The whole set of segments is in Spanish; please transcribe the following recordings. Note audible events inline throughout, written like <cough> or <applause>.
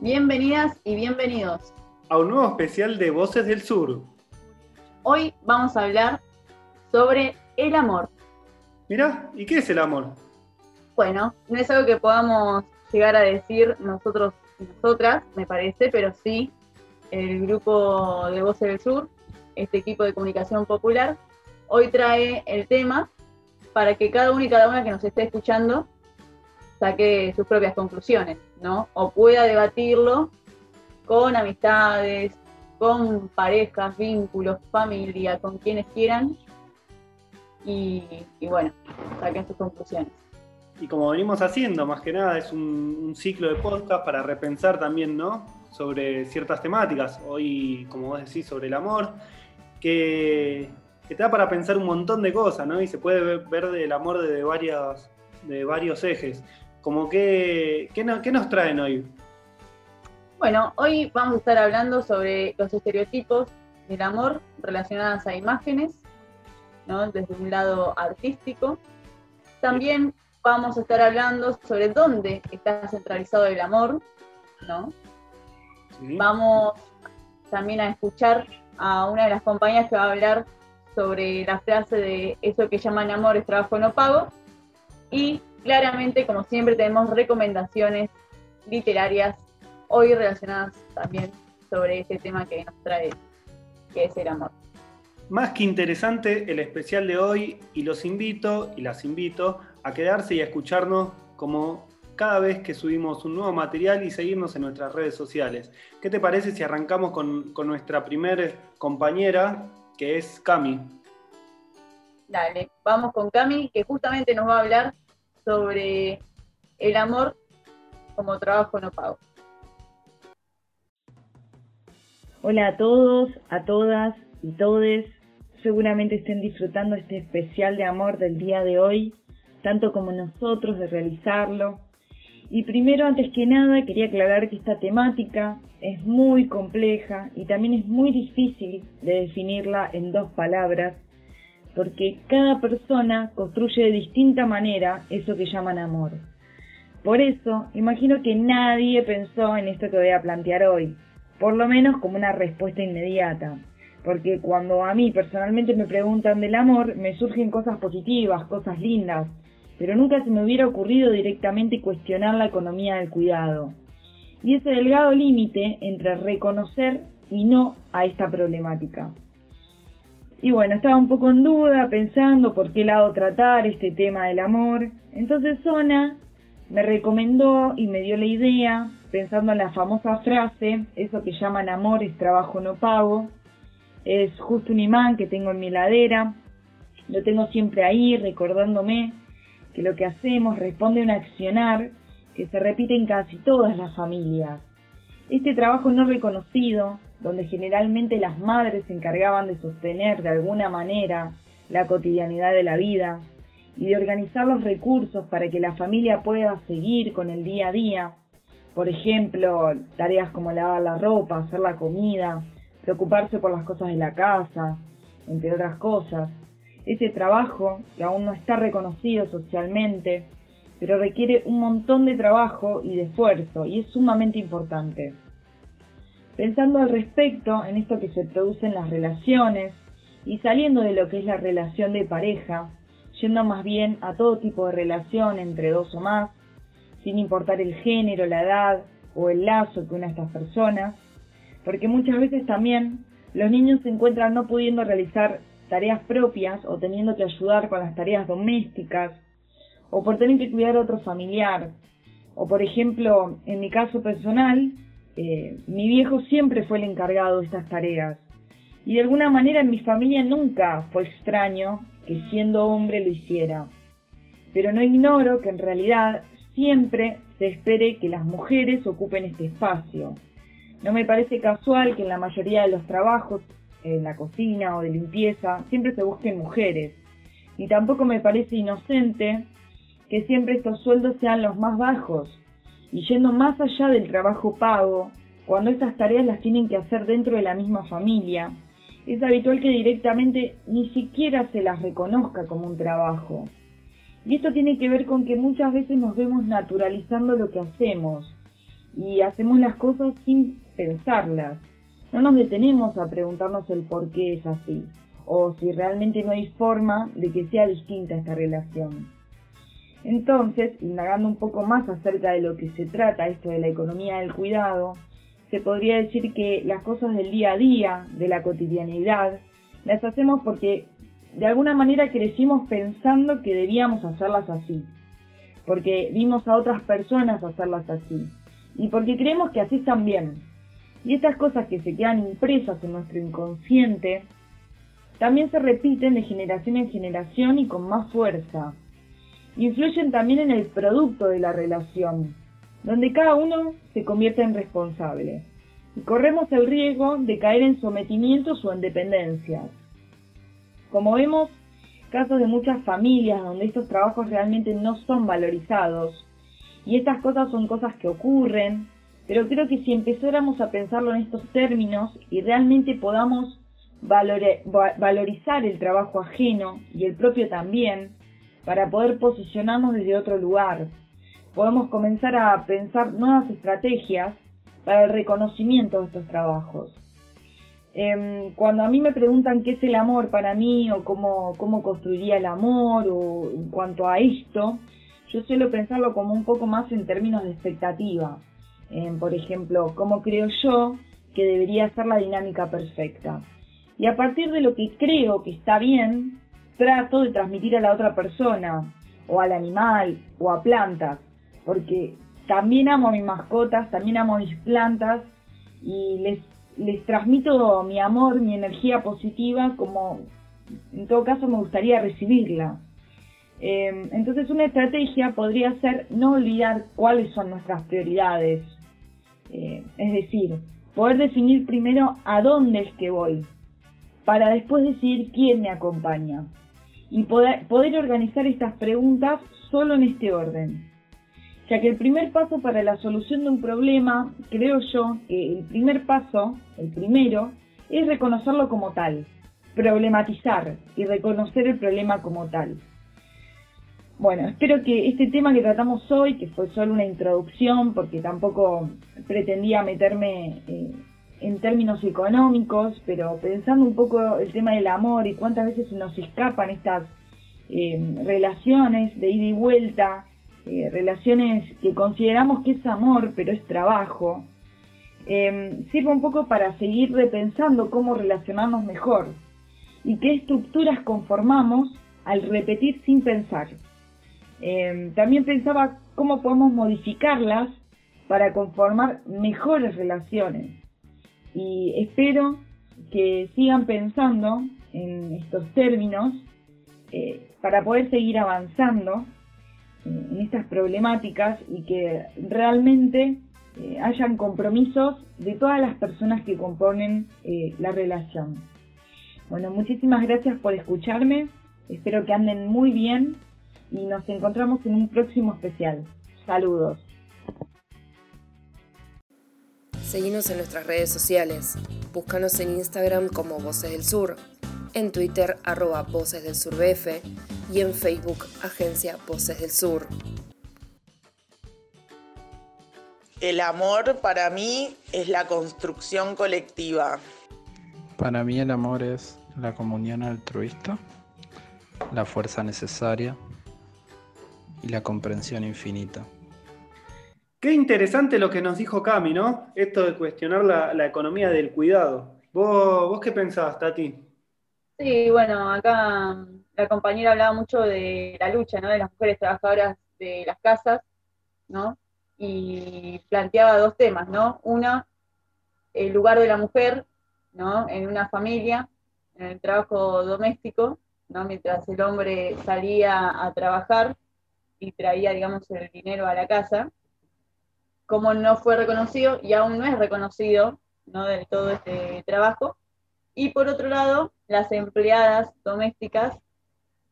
Bienvenidas y bienvenidos a un nuevo especial de Voces del Sur. Hoy vamos a hablar sobre el amor. Mirá, ¿y qué es el amor? Bueno, no es algo que podamos llegar a decir nosotros y nosotras, me parece, pero sí el grupo de Voces del Sur, este equipo de comunicación popular, hoy trae el tema para que cada uno y cada una que nos esté escuchando saque sus propias conclusiones, ¿no? O pueda debatirlo con amistades, con parejas, vínculos, familia, con quienes quieran. Y, bueno, saquen sus conclusiones. Y como venimos haciendo, más que nada, es un, ciclo de podcast para repensar también, ¿no? Sobre ciertas temáticas. Hoy, como vos decís, sobre el amor, que, te da para pensar un montón de cosas, ¿no? Y se puede ver del amor desde varios, de varios ejes. Como que, ¿qué, nos traen hoy? Bueno, hoy vamos a estar hablando sobre los estereotipos del amor relacionados a imágenes, ¿no? desde un lado artístico. También vamos a estar hablando sobre dónde está centralizado el amor, ¿no? Vamos también a escuchar a una de las compañías que va a hablar sobre la frase de eso que llaman amor es trabajo no pago. Y claramente, como siempre, tenemos recomendaciones literarias hoy relacionadas también sobre este tema que nos trae, que es el amor. Más que interesante el especial de hoy y los invito y las invito a quedarse y a escucharnos como cada vez que subimos un nuevo material y seguirnos en nuestras redes sociales. ¿Qué te parece si arrancamos con, con nuestra primer compañera, que es Cami? Dale, vamos con Cami, que justamente nos va a hablar sobre el amor como trabajo no pago. Hola a todos, a todas y todes. Seguramente estén disfrutando este especial de amor del día de hoy, tanto como nosotros de realizarlo. Y primero, antes que nada, quería aclarar que esta temática es muy compleja y también es muy difícil de definirla en dos palabras, porque cada persona construye de distinta manera eso que llaman amor. Por eso, imagino que nadie pensó en esto que voy a plantear hoy, por lo menos como una respuesta inmediata, porque cuando a mí personalmente me preguntan del amor, me surgen cosas positivas, cosas lindas, pero nunca se me hubiera ocurrido directamente cuestionar la economía del cuidado. Y ese delgado límite entre reconocer y no a esta problemática. Y bueno, estaba un poco en duda, pensando por qué lado tratar este tema del amor. Entonces Zona me recomendó y me dio la idea, pensando en la famosa frase, eso que llaman amor es trabajo no pago. Es justo un imán que tengo en mi ladera. Lo tengo siempre ahí, recordándome que lo que hacemos responde a un accionar que se repite en casi todas las familias. Este trabajo no reconocido donde generalmente las madres se encargaban de sostener de alguna manera la cotidianidad de la vida y de organizar los recursos para que la familia pueda seguir con el día a día. Por ejemplo, tareas como lavar la ropa, hacer la comida, preocuparse por las cosas de la casa, entre otras cosas. Ese trabajo, que aún no está reconocido socialmente, pero requiere un montón de trabajo y de esfuerzo y es sumamente importante. Pensando al respecto en esto que se produce en las relaciones y saliendo de lo que es la relación de pareja, yendo más bien a todo tipo de relación entre dos o más, sin importar el género, la edad o el lazo que una de estas personas, porque muchas veces también los niños se encuentran no pudiendo realizar tareas propias o teniendo que ayudar con las tareas domésticas, o por tener que cuidar a otro familiar, o por ejemplo, en mi caso personal, eh, mi viejo siempre fue el encargado de estas tareas. Y de alguna manera en mi familia nunca fue extraño que siendo hombre lo hiciera. Pero no ignoro que en realidad siempre se espere que las mujeres ocupen este espacio. No me parece casual que en la mayoría de los trabajos, en la cocina o de limpieza, siempre se busquen mujeres. Y tampoco me parece inocente que siempre estos sueldos sean los más bajos, y yendo más allá del trabajo pago, cuando estas tareas las tienen que hacer dentro de la misma familia, es habitual que directamente ni siquiera se las reconozca como un trabajo. Y esto tiene que ver con que muchas veces nos vemos naturalizando lo que hacemos y hacemos las cosas sin pensarlas. No nos detenemos a preguntarnos el por qué es así o si realmente no hay forma de que sea distinta esta relación. Entonces, indagando un poco más acerca de lo que se trata esto de la economía del cuidado, se podría decir que las cosas del día a día, de la cotidianidad, las hacemos porque de alguna manera crecimos pensando que debíamos hacerlas así, porque vimos a otras personas hacerlas así, y porque creemos que así están bien. Y estas cosas que se quedan impresas en nuestro inconsciente también se repiten de generación en generación y con más fuerza. Influyen también en el producto de la relación, donde cada uno se convierte en responsable. Y corremos el riesgo de caer en sometimientos o en dependencias. Como vemos, casos de muchas familias donde estos trabajos realmente no son valorizados. Y estas cosas son cosas que ocurren, pero creo que si empezáramos a pensarlo en estos términos y realmente podamos valorizar el trabajo ajeno y el propio también, para poder posicionarnos desde otro lugar. Podemos comenzar a pensar nuevas estrategias para el reconocimiento de estos trabajos. Em, cuando a mí me preguntan qué es el amor para mí o cómo, cómo construiría el amor o en cuanto a esto, yo suelo pensarlo como un poco más en términos de expectativa. Por ejemplo, cómo creo yo que debería ser la dinámica perfecta. Y a partir de lo que creo que está bien, trato de transmitir a la otra persona, o al animal, o a plantas, porque también amo a mis mascotas, también amo a mis plantas, y les, les transmito mi amor, mi energía positiva, como en todo caso me gustaría recibirla. Em, entonces una estrategia podría ser no olvidar cuáles son nuestras prioridades, eh, es decir, poder definir primero a dónde es que voy, para después decidir quién me acompaña y poder, poder organizar estas preguntas solo en este orden. Ya que el primer paso para la solución de un problema, creo yo que el primer paso, el primero, es reconocerlo como tal, problematizar y reconocer el problema como tal. Bueno, espero que este tema que tratamos hoy, que fue solo una introducción, porque tampoco pretendía meterme eh, en términos económicos, pero pensando un poco el tema del amor y cuántas veces nos escapan estas eh, relaciones de ida y vuelta, eh, relaciones que consideramos que es amor, pero es trabajo, sirve un poco para seguir repensando cómo relacionarnos mejor y qué estructuras conformamos al repetir sin pensar. También pensaba cómo podemos modificarlas para conformar mejores relaciones. Y espero que sigan pensando en estos términos eh, para poder seguir avanzando eh, en estas problemáticas y que realmente eh, hayan compromisos de todas las personas que componen la relación. Bueno, muchísimas gracias por escucharme, espero que anden muy bien y nos encontramos en un próximo especial. Saludos. Seguinos en nuestras redes sociales. Búscanos en Instagram como Voces del Sur, en Twitter arroba Voces del Sur BF y en Facebook Agencia Voces del Sur. El amor para mí es la construcción colectiva. Para mí el amor es la comunión altruista, la fuerza necesaria y la comprensión infinita. Qué interesante lo que nos dijo Cami, ¿no? Esto de cuestionar la, economía del cuidado. ¿Vos, ¿Vos qué pensabas, Tati? Sí, bueno, acá la compañera hablaba mucho de la lucha, ¿no? De las mujeres trabajadoras de las casas, ¿no? Y planteaba dos temas, ¿no? Una, el lugar de la mujer, ¿no? En una familia, en el trabajo doméstico, ¿no? Mientras el hombre salía a trabajar y traía, digamos, el dinero a la casa cómo no fue reconocido y aún no es reconocido ¿no? del todo este trabajo. Y por otro lado, las empleadas domésticas,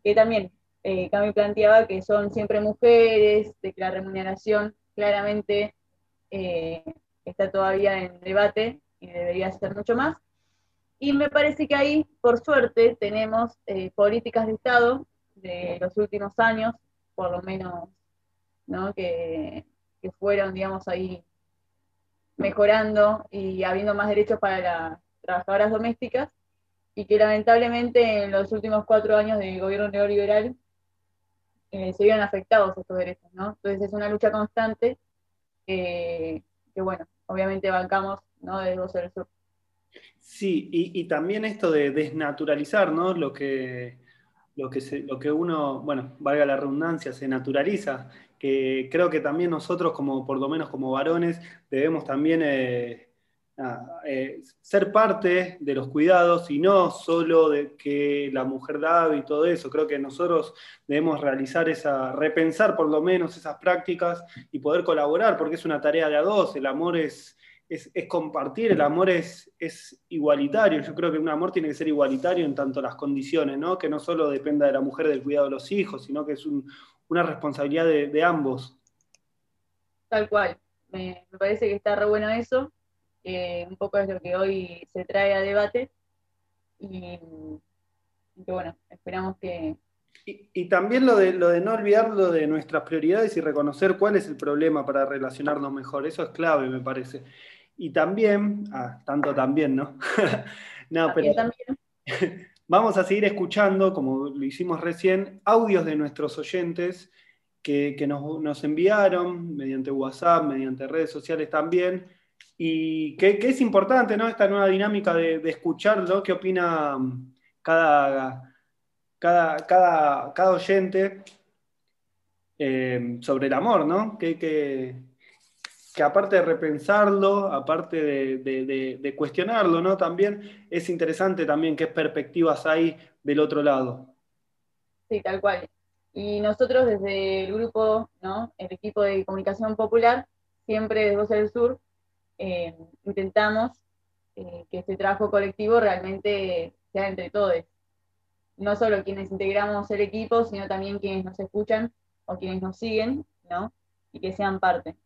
que también eh, Cami planteaba que son siempre mujeres, de que la remuneración claramente eh, está todavía en debate y debería ser mucho más. Y me parece que ahí, por suerte, tenemos eh, políticas de Estado de los últimos años por lo menos, ¿no? Que, que fueron, digamos, ahí mejorando y habiendo más derechos para las trabajadoras domésticas y que lamentablemente en los últimos cuatro años del gobierno neoliberal eh, se vieron afectados estos derechos, ¿no? Entonces es una lucha constante que, bueno, obviamente bancamos, ¿no? Desde Voz del Sur. Sí, y, también esto de desnaturalizar, ¿no? Lo que, lo que, lo que uno, bueno, valga la redundancia, se naturaliza, que creo que también nosotros, como por lo menos como varones, debemos también eh, eh, ser parte de los cuidados y no solo de que la mujer da y todo eso. Creo que nosotros debemos realizar esa, repensar por lo menos esas prácticas y poder colaborar, porque es una tarea de a dos. El amor es, es, compartir, el amor es, es, igualitario. Yo creo que un amor tiene que ser igualitario en tanto las condiciones, ¿no? que no solo dependa de la mujer del cuidado de los hijos, sino que es una responsabilidad de, ambos. Tal cual. Me, me parece que está re bueno eso que un poco es lo que hoy se trae a debate y, que bueno, esperamos que... Y, también lo de, lo de no olvidarlo de nuestras prioridades y reconocer cuál es el problema para relacionarnos mejor, eso es clave, me parece. Y también, ah, tanto también, ¿no? <laughs> no, pero también. <laughs> vamos a seguir escuchando, como lo hicimos recién, audios de nuestros oyentes que, nos, nos enviaron mediante WhatsApp, mediante redes sociales también y que, es importante, ¿no? Esta nueva dinámica de, escuchar, ¿no? ¿Qué opina mm, cada, cada, cada, oyente eh, sobre el amor, ¿no? Que, que, aparte de repensarlo, aparte de, cuestionarlo, ¿no? También es interesante también qué perspectivas hay del otro lado. Sí, tal cual. Y nosotros desde el grupo, ¿no? El equipo de comunicación popular, siempre desde Voz del Sur, eh, intentamos eh, que este trabajo colectivo realmente sea entre todos. No solo quienes integramos el equipo, sino también quienes nos escuchan o quienes nos siguen, ¿no? Y que sean parte.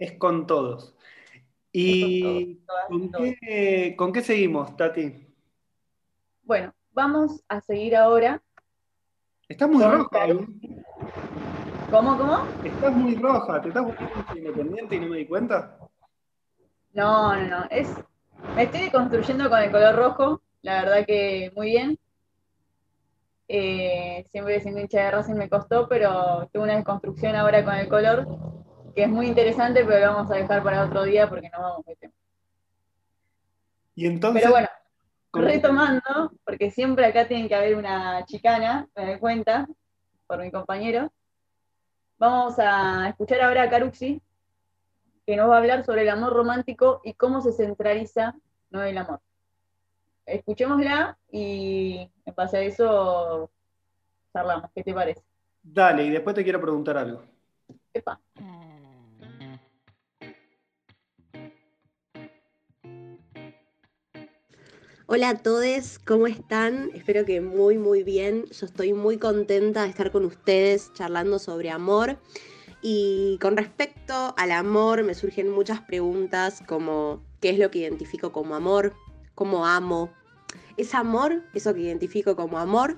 Es con todos. ¿Y ¿con, qué, seguimos, Tati? Bueno, vamos a seguir ahora. Estás muy roja. ¿eh? ¿Cómo, cómo? Estás muy roja. ¿Te estás buscando independiente y no me di cuenta? No, no, no. Es, me estoy construyendo con el color rojo, la verdad que muy bien. Eh, siempre siendo hincha de Racing me costó, pero tuve una desconstrucción ahora con el color, que es muy interesante, pero lo vamos a dejar para otro día porque no vamos a tema. Y entonces. Pero bueno, retomando, porque siempre acá tiene que haber una chicana, me doy cuenta, por mi compañero. Vamos a escuchar ahora a Caruxi, que nos va a hablar sobre el amor romántico y cómo se centraliza ¿no? el amor. Escuchémosla y en base a eso charlamos. ¿Qué te parece? Dale, y después te quiero preguntar algo. Epa. Hola a todos, ¿cómo están? Espero que muy, muy bien. Yo estoy muy contenta de estar con ustedes charlando sobre amor y con respecto al amor me surgen muchas preguntas como ¿qué es lo que identifico como amor? ¿Cómo amo? ¿Es amor eso que identifico como amor?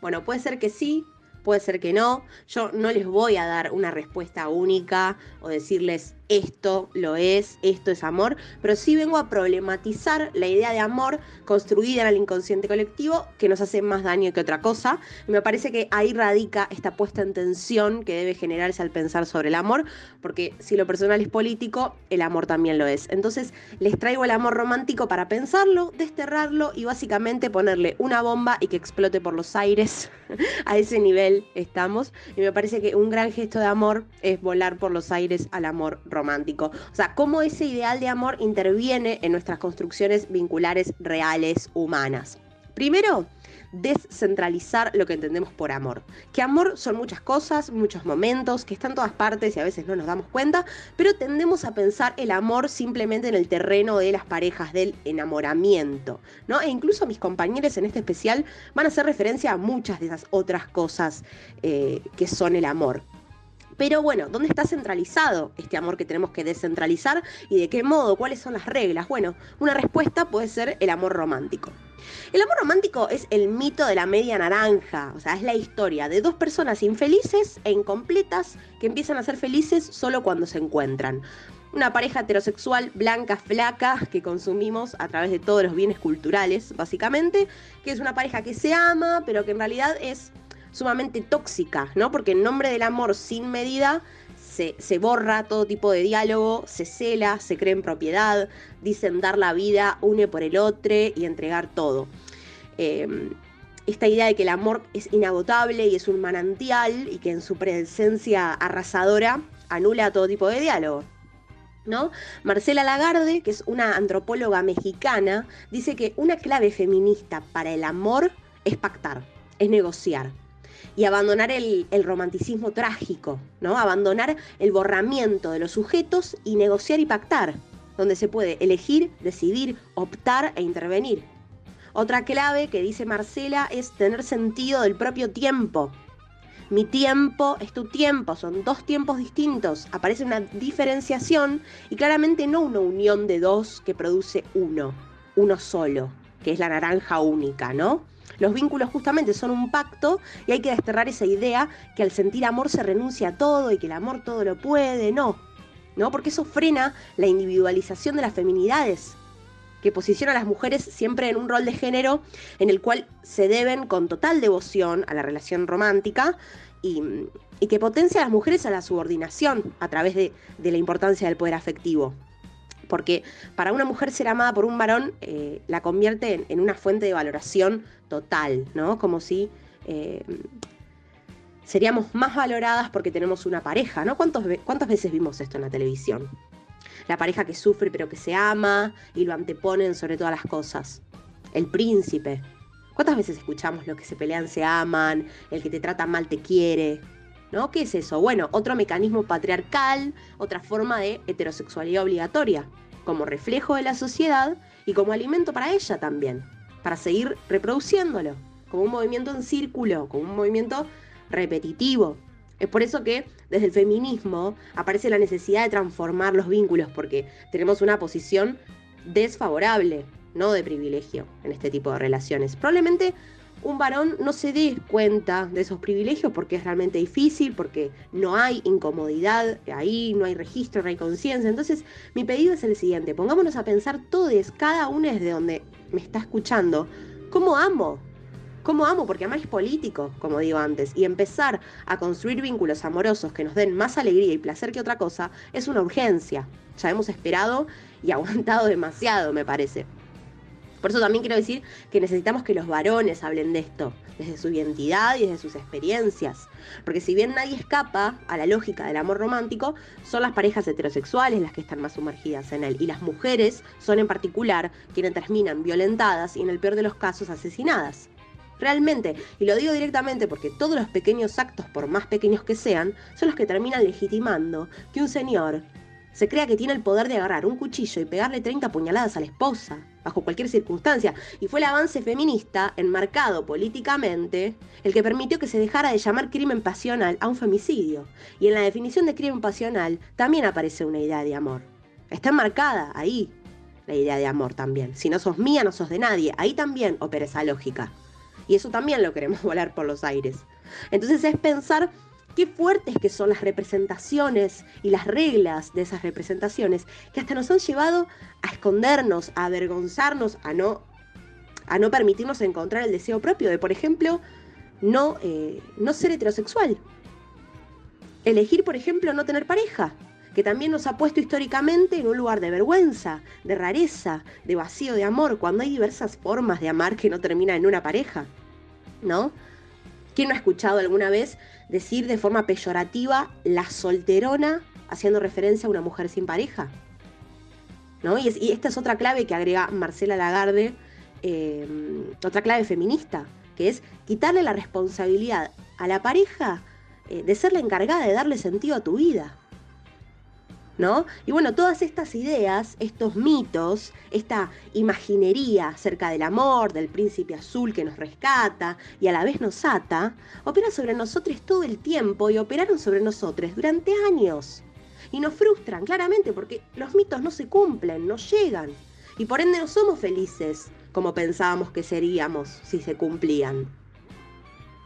Bueno, puede ser que sí, puede ser que no. Yo no les voy a dar una respuesta única o decirles esto lo es, esto es amor, pero sí vengo a problematizar la idea de amor construida en el inconsciente colectivo que nos hace más daño que otra cosa. Y me parece que ahí radica esta puesta en tensión que debe generarse al pensar sobre el amor, porque si lo personal es político, el amor también lo es. Entonces les traigo el amor romántico para pensarlo, desterrarlo y básicamente ponerle una bomba y que explote por los aires. <laughs> a ese nivel estamos. Y me parece que un gran gesto de amor es volar por los aires al amor romántico romántico. O sea, cómo ese ideal de amor interviene en nuestras construcciones vinculares reales humanas. Primero, descentralizar lo que entendemos por amor. Que amor son muchas cosas, muchos momentos, que están en todas partes y a veces no nos damos cuenta, pero tendemos a pensar el amor simplemente en el terreno de las parejas, del enamoramiento, ¿no? E incluso mis compañeros en este especial van a hacer referencia a muchas de esas otras cosas eh, que son el amor. Pero bueno, ¿dónde está centralizado este amor que tenemos que descentralizar y de qué modo? ¿Cuáles son las reglas? Bueno, una respuesta puede ser el amor romántico. El amor romántico es el mito de la media naranja, o sea, es la historia de dos personas infelices e incompletas que empiezan a ser felices solo cuando se encuentran. Una pareja heterosexual blanca, flaca, que consumimos a través de todos los bienes culturales, básicamente, que es una pareja que se ama, pero que en realidad es sumamente tóxica, ¿no? Porque en nombre del amor sin medida se, se, borra todo tipo de diálogo, se cela, se cree en propiedad, dicen dar la vida, une por el otro y entregar todo. Eh, esta idea de que el amor es inagotable y es un manantial y que en su presencia arrasadora anula todo tipo de diálogo. ¿No? Marcela Lagarde, que es una antropóloga mexicana, dice que una clave feminista para el amor es pactar, es negociar y abandonar el, romanticismo trágico, ¿no? Abandonar el borramiento de los sujetos y negociar y pactar, donde se puede elegir, decidir, optar e intervenir. Otra clave que dice Marcela es tener sentido del propio tiempo. Mi tiempo es tu tiempo, son dos tiempos distintos, aparece una diferenciación y claramente no una unión de dos que produce uno, uno solo, que es la naranja única, ¿no? Los vínculos justamente son un pacto y hay que desterrar esa idea que al sentir amor se renuncia a todo y que el amor todo lo puede. No, no, porque eso frena la individualización de las feminidades, que posiciona a las mujeres siempre en un rol de género en el cual se deben con total devoción a la relación romántica y, que potencia a las mujeres a la subordinación a través de la importancia del poder afectivo porque para una mujer ser amada por un varón eh, la convierte en, una fuente de valoración total, ¿no? Como si eh, seríamos más valoradas porque tenemos una pareja, ¿no? ¿Cuántos, ¿Cuántas veces vimos esto en la televisión? La pareja que sufre pero que se ama y lo anteponen sobre todas las cosas. El príncipe. ¿Cuántas veces escuchamos los que se pelean se aman, el que te trata mal te quiere? ¿No? ¿Qué es eso? Bueno, otro mecanismo patriarcal, otra forma de heterosexualidad obligatoria, como reflejo de la sociedad y como alimento para ella también, para seguir reproduciéndolo, como un movimiento en círculo, como un movimiento repetitivo. Es por eso que desde el feminismo aparece la necesidad de transformar los vínculos, porque tenemos una posición desfavorable, no de privilegio en este tipo de relaciones. Probablemente un varón no se dé cuenta de esos privilegios porque es realmente difícil, porque no hay incomodidad ahí, no hay registro, no hay conciencia. Entonces, mi pedido es el siguiente: pongámonos a pensar todos, cada uno desde donde me está escuchando, ¿cómo amo? ¿Cómo amo? Porque amar es político, como digo antes, y empezar a construir vínculos amorosos que nos den más alegría y placer que otra cosa es una urgencia. Ya hemos esperado y <laughs> aguantado demasiado, me parece. Por eso también quiero decir que necesitamos que los varones hablen de esto, desde su identidad y desde sus experiencias. Porque si bien nadie escapa a la lógica del amor romántico, son las parejas heterosexuales las que están más sumergidas en él. Y las mujeres son en particular quienes terminan violentadas y en el peor de los casos asesinadas. Realmente, y lo digo directamente porque todos los pequeños actos, por más pequeños que sean, son los que terminan legitimando que un señor se crea que tiene el poder de agarrar un cuchillo y pegarle 30 puñaladas a la esposa, bajo cualquier circunstancia. Y fue el avance feminista, enmarcado políticamente, el que permitió que se dejara de llamar crimen pasional a un femicidio. Y en la definición de crimen pasional también aparece una idea de amor. Está enmarcada ahí la idea de amor también. Si no sos mía, no sos de nadie. Ahí también opera esa lógica. Y eso también lo queremos <laughs> volar por los aires. Entonces es pensar qué fuertes que son las representaciones y las reglas de esas representaciones que hasta nos han llevado a escondernos, a avergonzarnos, a no, a no permitirnos encontrar el deseo propio de, por ejemplo, no, eh, no ser heterosexual. Elegir, por ejemplo, no tener pareja, que también nos ha puesto históricamente en un lugar de vergüenza, de rareza, de vacío de amor, cuando hay diversas formas de amar que no terminan en una pareja, ¿no? ¿Quién no ha escuchado alguna vez decir de forma peyorativa la solterona haciendo referencia a una mujer sin pareja? ¿No? Y, es, y esta es otra clave que agrega Marcela Lagarde, eh, otra clave feminista, que es quitarle la responsabilidad a la pareja eh, de ser la encargada de darle sentido a tu vida. ¿No? Y bueno, todas estas ideas, estos mitos, esta imaginería acerca del amor, del príncipe azul que nos rescata y a la vez nos ata, operan sobre nosotros todo el tiempo y operaron sobre nosotros durante años. Y nos frustran claramente porque los mitos no se cumplen, no llegan. Y por ende no somos felices como pensábamos que seríamos si se cumplían.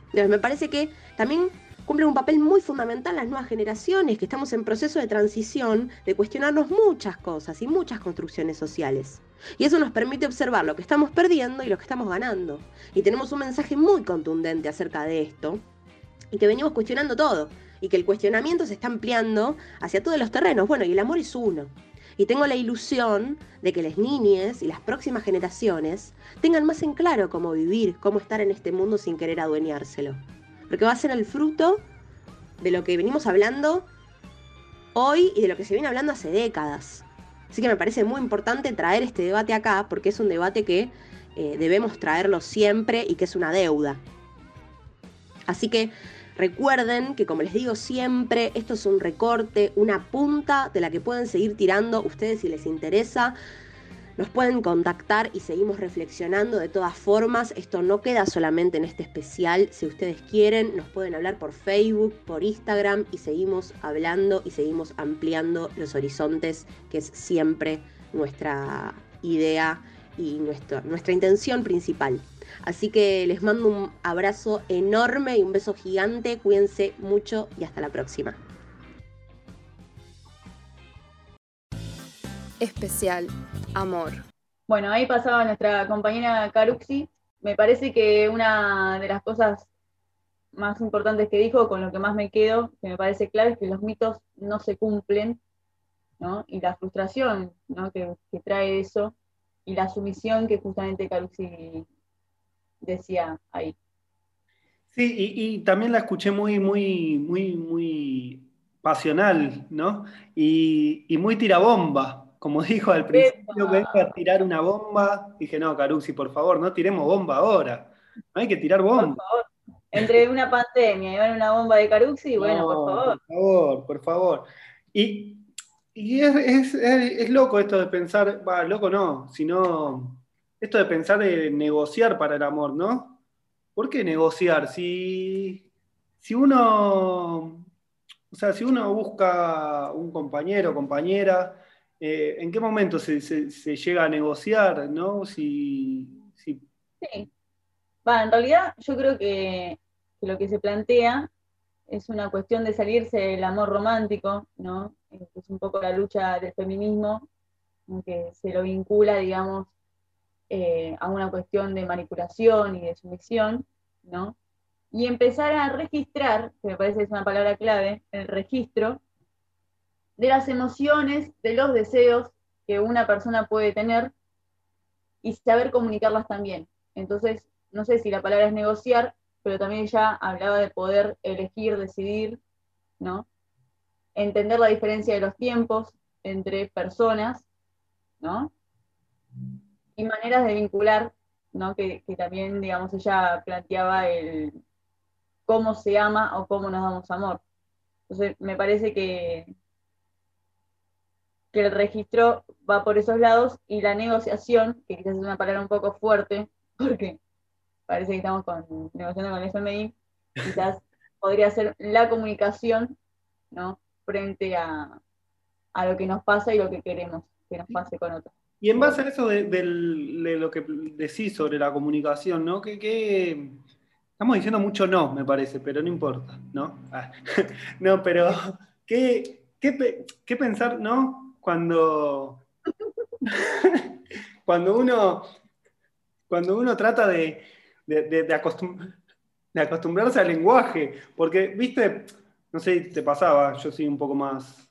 Entonces me parece que también cumplen un papel muy fundamental las nuevas generaciones, que estamos en proceso de transición, de cuestionarnos muchas cosas y muchas construcciones sociales. Y eso nos permite observar lo que estamos perdiendo y lo que estamos ganando. Y tenemos un mensaje muy contundente acerca de esto, y que venimos cuestionando todo, y que el cuestionamiento se está ampliando hacia todos los terrenos. Bueno, y el amor es uno. Y tengo la ilusión de que las niñas y las próximas generaciones tengan más en claro cómo vivir, cómo estar en este mundo sin querer adueñárselo. Porque va a ser el fruto de lo que venimos hablando hoy y de lo que se viene hablando hace décadas. Así que me parece muy importante traer este debate acá porque es un debate que eh, debemos traerlo siempre y que es una deuda. Así que Recuerden que como les digo siempre, esto es un recorte, una punta de la que pueden seguir tirando ustedes si les interesa. Nos pueden contactar y seguimos reflexionando de todas formas. Esto no queda solamente en este especial. Si ustedes quieren, nos pueden hablar por Facebook, por Instagram y seguimos hablando y seguimos ampliando los horizontes, que es siempre nuestra idea y nuestra, nuestra intención principal. Así que les mando un abrazo enorme y un beso gigante. Cuídense mucho y hasta la próxima. Especial Amor. Bueno, ahí pasaba nuestra compañera Caruxi. Me parece que una de las cosas más importantes que dijo, con lo que más me quedo, que me parece clave, es que los mitos no se cumplen, ¿no? Y la frustración ¿no? que, que trae eso, y la sumisión que justamente Caruxi decía ahí. Sí, y, también la escuché muy, muy, muy, muy pasional, ¿no? Y, muy tirabomba, como <laughs> dijo al principio, vengo a tirar una bomba. Dije, no, Carusi, por favor, no tiremos bomba ahora. No hay que tirar bomba. Por favor. Entre una pandemia y una bomba de Carusi, bueno, por favor. Por favor, por favor. Y, es, loco esto de pensar, va, loco no, sino esto de pensar de negociar para el amor, ¿no? ¿Por qué negociar? Si, si uno, o sea, si uno busca un compañero o compañera, eh, ¿en qué momento se, llega a negociar, no? Sí. Va, en realidad yo creo que, lo que se plantea es una cuestión de salirse del amor romántico, ¿no? Es un poco la lucha del feminismo, que se lo vincula, digamos, eh, a una cuestión de manipulación y de sumisión, ¿no? Y empezar a registrar, que me parece que es una palabra clave, el registro de las emociones, de los deseos que una persona puede tener y saber comunicarlas también. Entonces, no sé si la palabra es negociar, pero también ya hablaba de poder elegir, decidir, ¿no? Entender la diferencia de los tiempos entre personas, ¿no? y maneras de vincular, ¿no? que, también, digamos, ella planteaba el cómo se ama o cómo nos damos amor. Entonces, me parece que, que el registro va por esos lados y la negociación, que quizás es una palabra un poco fuerte, <laughs> porque parece que estamos negociando con el FMI, quizás podría ser la comunicación, ¿no? Frente a, a lo que nos pasa y lo que queremos que nos pase con otros. Y en base a eso de, lo que decís sobre la comunicación, ¿no? Que, estamos diciendo mucho no, me parece, pero no importa, ¿no? Ah, <laughs> no, pero ¿qué, qué, pensar, ¿no? Cuando, cuando uno cuando uno trata de, de, acostumbrarse al lenguaje, porque, viste, no sé te pasaba, yo soy un poco más,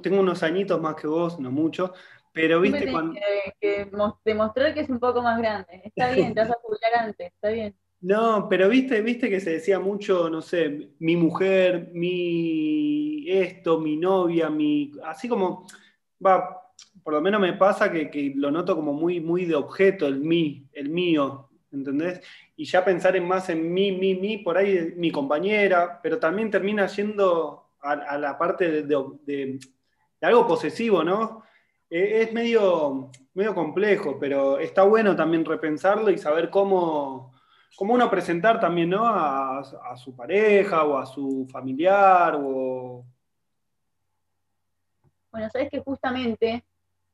tengo unos añitos más que vos, no mucho, pero viste cuando. Que, demostrar que es un poco más grande. Está bien, te vas a jubilar antes, está bien. No, pero viste, viste que se decía mucho, no sé, mi mujer, mi esto, mi novia, mi. Así como. Va, por lo menos me pasa que, lo noto como muy, muy de objeto, el mí, el mío, ¿entendés? Y ya pensar en más en mí, mí, mí, por ahí mi compañera, pero también termina yendo a, la parte de algo posesivo, ¿no? Eh, es medio, medio complejo, pero está bueno también repensarlo y saber cómo, cómo uno presentar también ¿no? a, a, su pareja o a su familiar. O... Bueno, sabes que justamente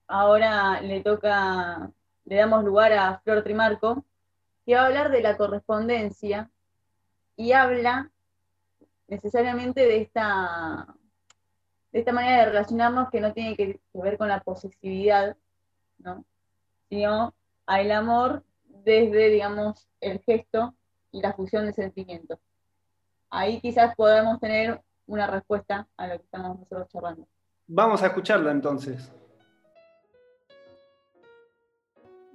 ahora le toca, le damos lugar a Flor Trimarco, que va a hablar de la correspondencia y habla necesariamente de esta, de esta manera de relacionarnos que no tiene que, ver con la posesividad, ¿no? sino al amor desde, digamos, el gesto y la fusión de sentimientos. Ahí quizás podamos tener una respuesta a lo que estamos nosotros charlando. Vamos a escucharla entonces.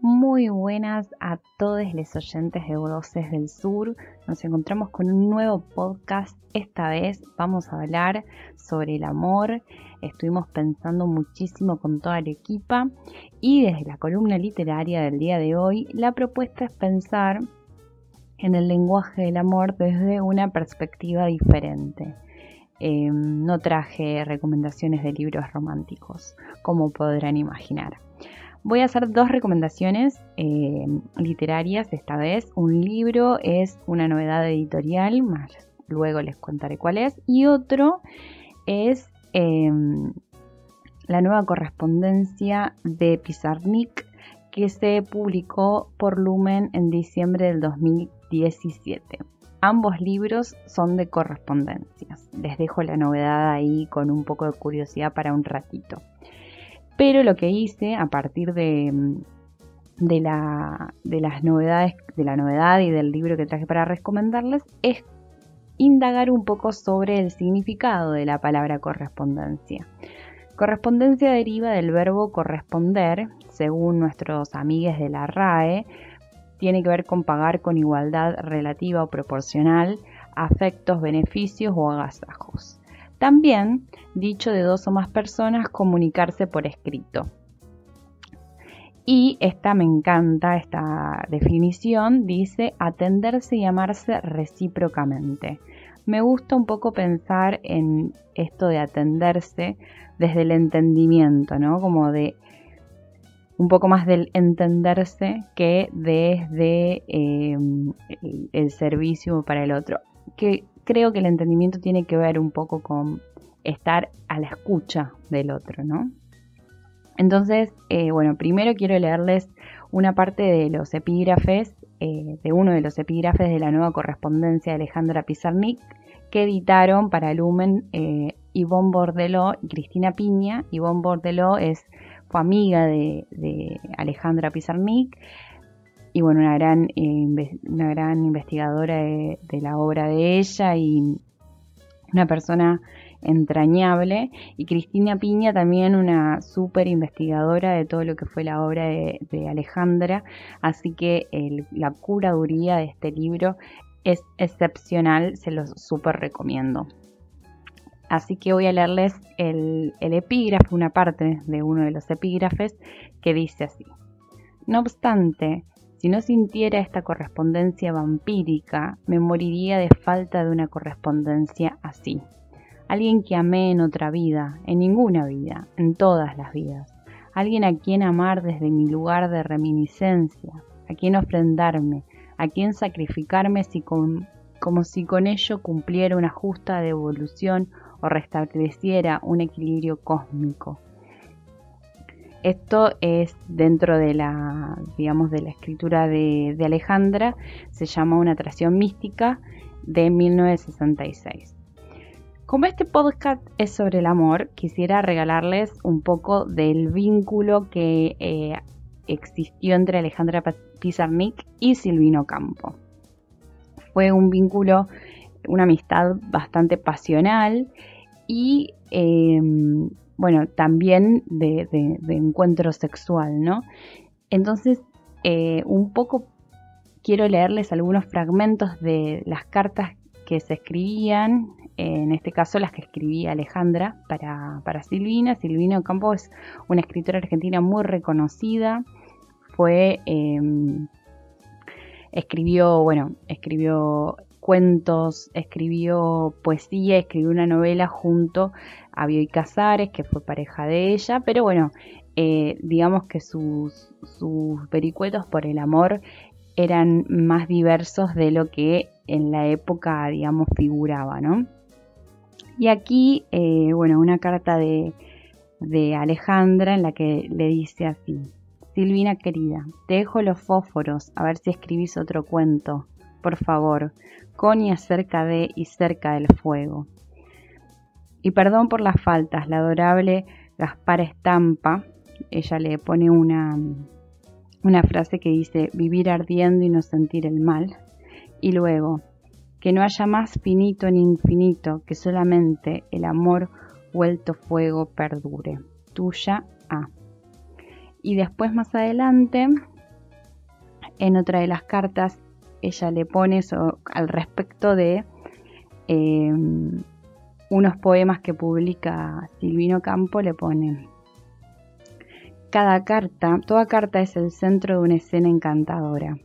Muy buenas a todos los oyentes de Voces del Sur. Nos encontramos con un nuevo podcast. Esta vez vamos a hablar sobre el amor. Estuvimos pensando muchísimo con toda la equipa y desde la columna literaria del día de hoy, la propuesta es pensar en el lenguaje del amor desde una perspectiva diferente. Em, no traje recomendaciones de libros románticos, como podrán imaginar. Voy a hacer dos recomendaciones eh, literarias esta vez. Un libro es una novedad editorial, más luego les contaré cuál es. Y otro es em, la nueva correspondencia de Pizarnik que se publicó por Lumen en diciembre del 2017. Ambos libros son de correspondencias. Les dejo la novedad ahí con un poco de curiosidad para un ratito. Pero lo que hice a partir la, de las novedades, de la novedad y del libro que traje para recomendarles es indagar un poco sobre el significado de la palabra correspondencia. Correspondencia deriva del verbo corresponder, según nuestros amigues de la RAE, tiene que ver con pagar con igualdad relativa o proporcional afectos, beneficios o agasajos. También, dicho de dos o más personas, comunicarse por escrito. Y esta me encanta, esta definición, dice atenderse y amarse recíprocamente. Me gusta un poco pensar en esto de atenderse desde el entendimiento, ¿no? Como de un poco más del entenderse que desde eh, el servicio para el otro. Que creo que el entendimiento tiene que ver un poco con estar a la escucha del otro, ¿no? Entonces, eh, bueno, primero quiero leerles una parte de los epígrafes, eh, de uno de los epígrafes de la nueva correspondencia de Alejandra Pizarnik, que editaron para Lumen eh, Yvonne Bordeló y Cristina Piña. Yvonne Bordeló es, fue amiga de, de Alejandra Pizarnik, y bueno, una gran, eh, una gran investigadora de, la obra de ella y una persona entrañable. Y Cristina Piña también una súper investigadora de todo lo que fue la obra de, Alejandra. Así que la curaduría de este libro es excepcional, se los súper recomiendo. Así que voy a leerles el, el epígrafe, una parte de uno de los epígrafes que dice así. No obstante, si no sintiera esta correspondencia vampírica, me moriría de falta de una correspondencia así. Alguien que amé en otra vida, en ninguna vida, en todas las vidas. Alguien a quien amar desde mi lugar de reminiscencia, a quien ofrendarme, a quien sacrificarme como si con ello cumpliera una justa devolución o restableciera un equilibrio cósmico. Esto es dentro de la, digamos, de la escritura de, Alejandra, se llama Una atracción mística de 1966. Como este podcast es sobre el amor, quisiera regalarles un poco del vínculo que eh, existió entre Alejandra Pizarnik y Silvino Campo. Fue un vínculo, una amistad bastante pasional y em, bueno, también de, encuentro sexual, ¿no? Entonces, eh, un poco quiero leerles algunos fragmentos de las cartas que se escribían, en este caso las que escribía Alejandra para, para Silvina. Silvina Campo es una escritora argentina muy reconocida, fue, em, escribió, bueno, escribió cuentos, escribió poesía, escribió una novela junto a Bioy Casares, que fue pareja de ella, pero bueno, eh, digamos que sus, sus por el amor eran más diversos de lo que en la época, digamos, figuraba, ¿no? Y aquí, eh, bueno, una carta de, de Alejandra en la que le dice así, Silvina querida, te dejo los fósforos a ver si escribís otro cuento, por favor, con y acerca de y cerca del fuego. Y perdón por las faltas, la adorable Gaspar Estampa, ella le pone una, una frase que dice vivir ardiendo y no sentir el mal. Y luego, que no haya más finito ni infinito, que solamente el amor vuelto fuego perdure. Tuya A. Y después más adelante, en otra de las cartas, ella le pone al respecto de em, unos poemas que publica Silvino Campo, le pone, cada carta, toda carta es el centro de una escena encantadora.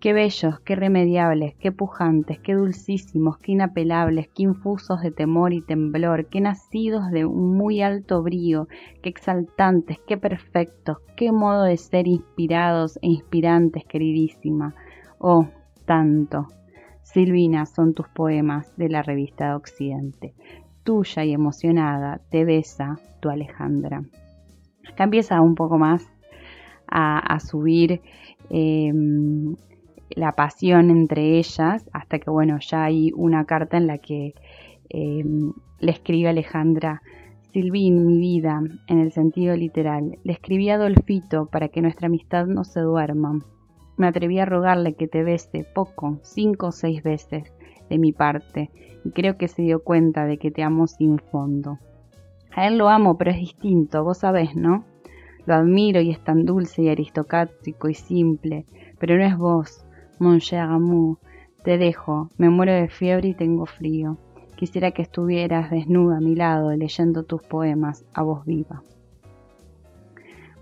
Qué bellos, qué remediables, qué pujantes, qué dulcísimos, qué inapelables, qué infusos de temor y temblor, qué nacidos de un muy alto brío, qué exaltantes, qué perfectos, qué modo de ser inspirados e inspirantes, queridísima. Oh, tanto. Silvina son tus poemas de la revista de Occidente. Tuya y emocionada te besa tu Alejandra. Acá empieza un poco más a, subir em, la pasión entre ellas, hasta que bueno, ya hay una carta en la que em, le escribe Alejandra, Silvín, mi vida, en el sentido literal, le escribí a Dolfito para que nuestra amistad no se duerma. Me atreví a rogarle que te bese poco, cinco o seis veces, de mi parte, y creo que se dio cuenta de que te amo sin fondo. A él lo amo, pero es distinto, vos sabés, ¿no? Lo admiro y es tan dulce y aristocrático y simple, pero no es vos, mon cher amour. Te dejo, me muero de fiebre y tengo frío. Quisiera que estuvieras desnuda a mi lado leyendo tus poemas a voz viva.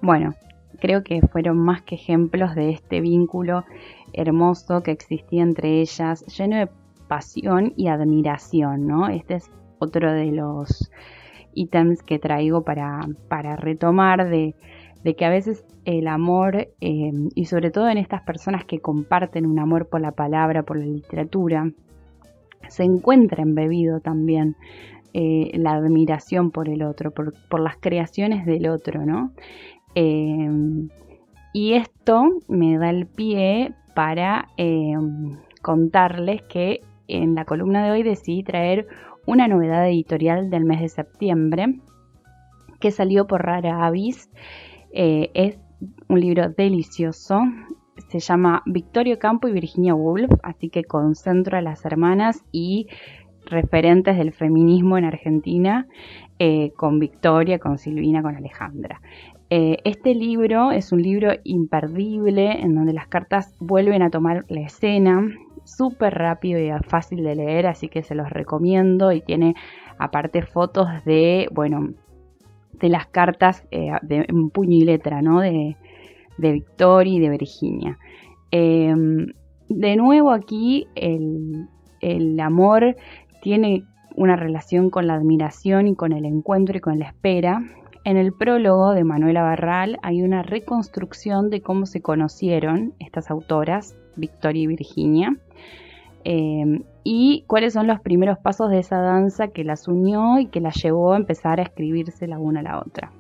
Bueno, creo que fueron más que ejemplos de este vínculo hermoso que existía entre ellas, lleno de pasión y admiración, ¿no? Este es otro de los ítems que traigo para, para retomar de, de que a veces el amor, eh, y sobre todo en estas personas que comparten un amor por la palabra, por la literatura, se encuentra embebido también eh, la admiración por el otro, por, las creaciones del otro, ¿no? Eh, y esto me da el pie para contarles que en la columna de hoy decidí traer una novedad editorial del mes de septiembre que salió por Rara Avis eh, es un libro delicioso. Se llama Victorio Campo y Virginia Woolf, así que concentro a las hermanas y referentes del feminismo en Argentina eh, con Victoria, con Silvina, con Alejandra. Eh, este libro es un libro imperdible en donde las cartas vuelven a tomar la escena, súper rápido y fácil de leer, así que se los recomiendo y tiene aparte fotos de, bueno, de las cartas eh, de, en puño y letra, ¿no? De, de Victoria y de Virginia. Em, de nuevo aquí el, el amor tiene una relación con la admiración y con el encuentro y con la espera. En el prólogo de Manuela Barral hay una reconstrucción de cómo se conocieron estas autoras, Victoria y Virginia. Em, y cuáles son los primeros pasos de esa danza que las unió y que las llevó a empezar a escribirse la una a la otra.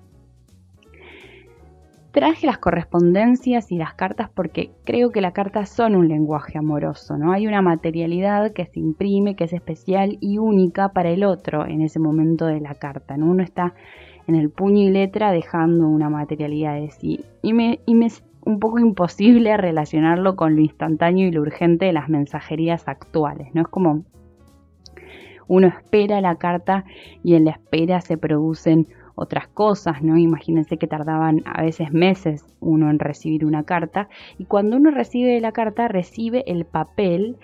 Traje las correspondencias y las cartas porque creo que las cartas son un lenguaje amoroso, ¿no? Hay una materialidad que se imprime, que es especial y única para el otro en ese momento de la carta, ¿no? Uno está en el puño y letra dejando una materialidad de sí. Y me, y me un poco imposible relacionarlo con lo instantáneo y lo urgente de las mensajerías actuales, ¿no? Es como uno espera la carta y en la espera se producen otras cosas, ¿no? Imagínense que tardaban a veces meses uno en recibir una carta y cuando uno recibe la carta recibe el papel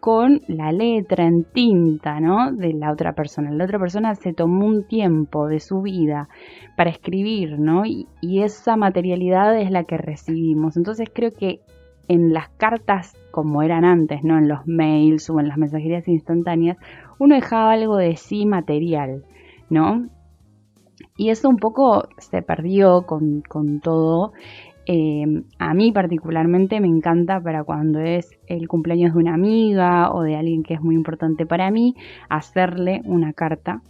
con la letra en tinta, ¿no? De la otra persona. La otra persona se tomó un tiempo de su vida para escribir, ¿no? Y, esa materialidad es la que recibimos. Entonces creo que en las cartas como eran antes, ¿no? En los mails o en las mensajerías instantáneas, uno dejaba algo de sí material, ¿no? Y eso un poco se perdió con, todo. Eh, a mí particularmente me encanta para cuando es el cumpleaños de una amiga o de alguien que es muy importante para mí, hacerle una carta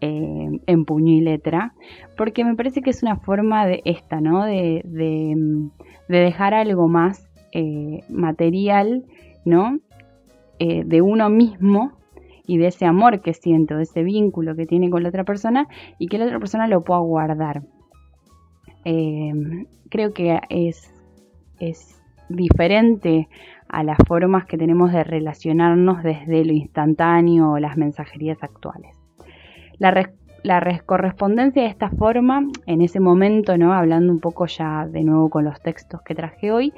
eh, en puño y letra, porque me parece que es una forma de esta, ¿no? De, de, dejar algo más eh, material, ¿no? de uno mismo y de ese amor que siento, de ese vínculo que tiene con la otra persona y que la otra persona lo pueda guardar. Eh, creo que es, diferente a las formas que tenemos de relacionarnos desde lo instantáneo o las mensajerías actuales. La, la correspondencia de esta forma, en ese momento, hablando un poco ya de nuevo con los textos que traje hoy,